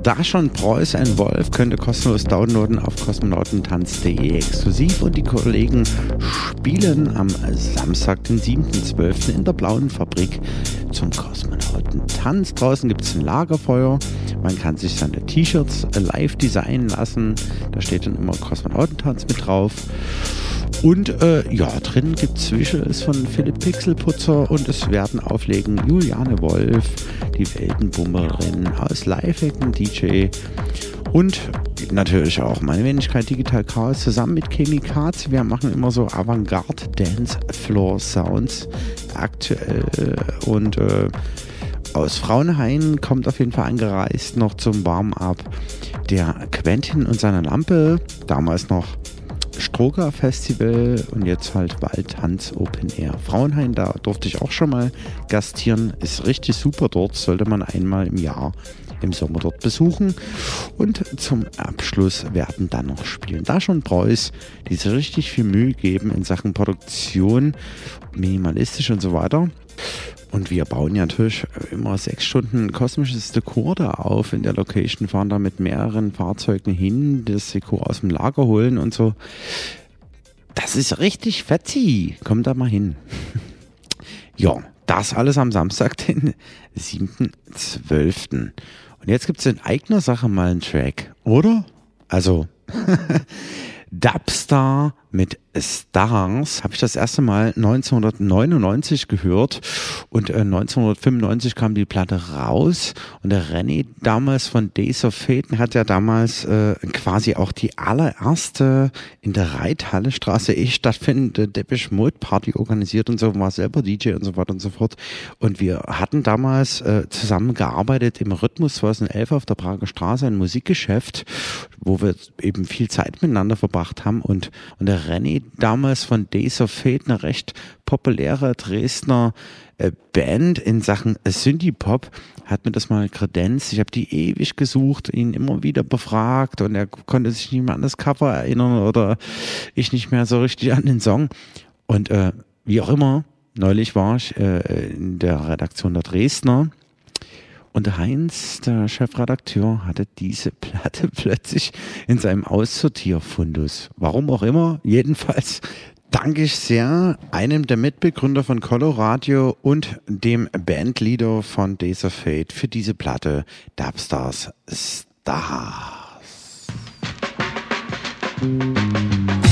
Speaker 5: Da schon Preuß ein Wolf, könnt ihr kostenlos downloaden auf kosmonautentanz.de exklusiv und die Kollegen spielen am Samstag, den 7.12. in der Blauen Fabrik zum Kosmonautentanz. Draußen gibt es ein Lagerfeuer, man kann sich seine T-Shirts live designen lassen, da steht dann immer Kosmonautentanz mit drauf. Und äh, ja, drin gibt es Visuals von Philipp Pixelputzer und es werden auflegen Juliane Wolf, die Weltenbummerin aus Live-Hacken DJ und natürlich auch meine Wenigkeit Digital Chaos zusammen mit Chemikaz. Wir machen immer so Avantgarde Dance Floor Sounds aktuell und äh, aus Frauenhain kommt auf jeden Fall angereist noch zum Warm-up der Quentin und seine Lampe, damals noch Stroger Festival und jetzt halt Waldtanz Open Air. Frauenhain, da durfte ich auch schon mal gastieren. Ist richtig super dort, sollte man einmal im Jahr im Sommer dort besuchen. Und zum Abschluss werden dann noch spielen. Da schon Preuß, die sich richtig viel Mühe geben in Sachen Produktion, minimalistisch und so weiter. Und wir bauen ja natürlich immer sechs Stunden kosmisches Dekor da auf in der Location, fahren da mit mehreren Fahrzeugen hin, das Dekor aus dem Lager holen und so. Das ist richtig fetzi. Kommt da mal hin. ja, das alles am Samstag, den 7.12. Und jetzt gibt es in eigener Sache mal einen Track, oder? Also, Dubstar mit Stars. Habe ich das erste Mal 1999 gehört. Und äh, 1995 kam die Platte raus. Und der René damals von Days of Fate hat ja damals äh, quasi auch die allererste in der Reithalle Straße E stattfindende Depeche Mode Party organisiert und so, war selber DJ und so weiter und so fort. Und wir hatten damals äh, zusammen gearbeitet im Rhythmus 2011 auf der Prager Straße, ein Musikgeschäft, wo wir eben viel Zeit miteinander verbracht haben. Und, und der René damals von Days of Fate, eine recht populäre Dresdner äh, Band in Sachen Synthie-Pop, hat mir das mal kredenzt. Ich habe die ewig gesucht, ihn immer wieder befragt und er konnte sich nicht mehr an das Cover erinnern oder ich nicht mehr so richtig an den Song. Und äh, wie auch immer, neulich war ich äh, in der Redaktion der Dresdner und Heinz, der Chefredakteur, hatte diese Platte plötzlich in seinem Aussortierfundus. Warum auch immer, jedenfalls danke ich sehr einem der Mitbegründer von Coloradio und dem Bandleader von Days of Fate für diese Platte Dubstars Stars.
Speaker 15: asking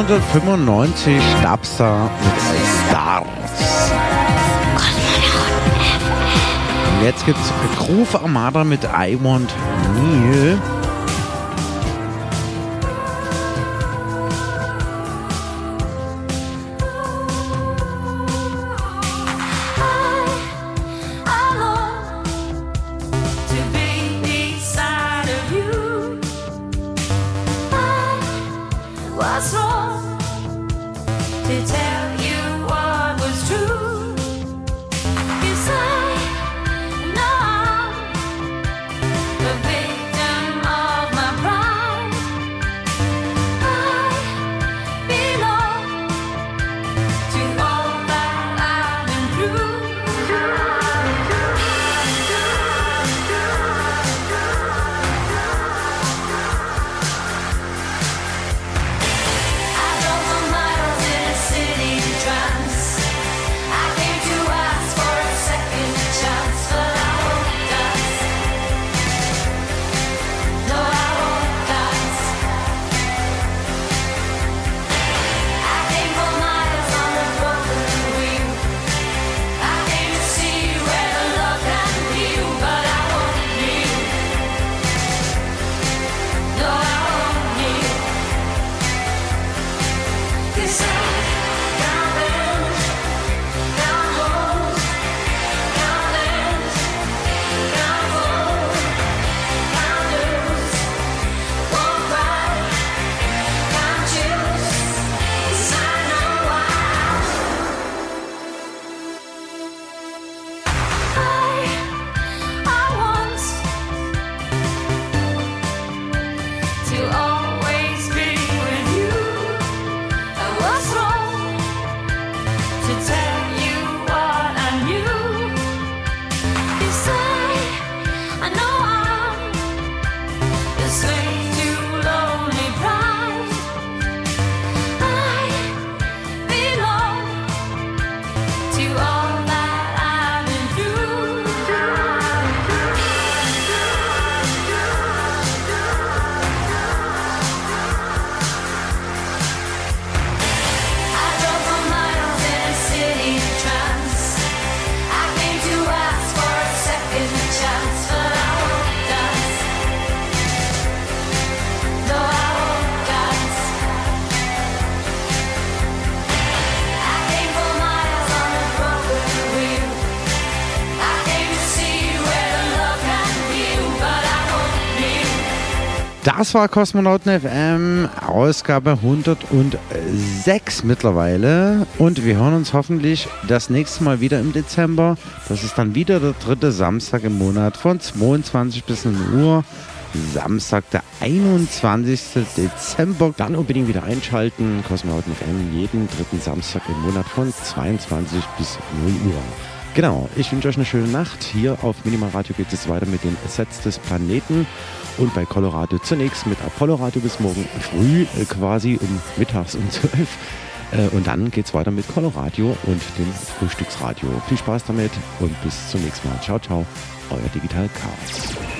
Speaker 15: 1995 Stabster mit Stars. Und jetzt gibt's Groove Armada mit I Want Neil. Das war Kosmonauten FM, Ausgabe 106 mittlerweile. Und wir hören uns hoffentlich das nächste Mal wieder im Dezember. Das ist dann wieder der dritte Samstag im Monat von 22 bis 0 Uhr. Samstag, der 21. Dezember. Dann unbedingt wieder einschalten. Kosmonauten FM jeden dritten Samstag im Monat von 22 bis 0 Uhr. Genau, ich wünsche euch eine schöne Nacht. Hier auf Minimal Radio geht es weiter mit den Sets des Planeten und bei Colorado zunächst mit Apollo Radio bis morgen früh, äh, quasi um mittags um 12. Äh, Und dann geht es weiter mit Colorado und dem Frühstücksradio. Viel Spaß damit und bis zum nächsten Mal. Ciao, ciao, euer Digital Chaos.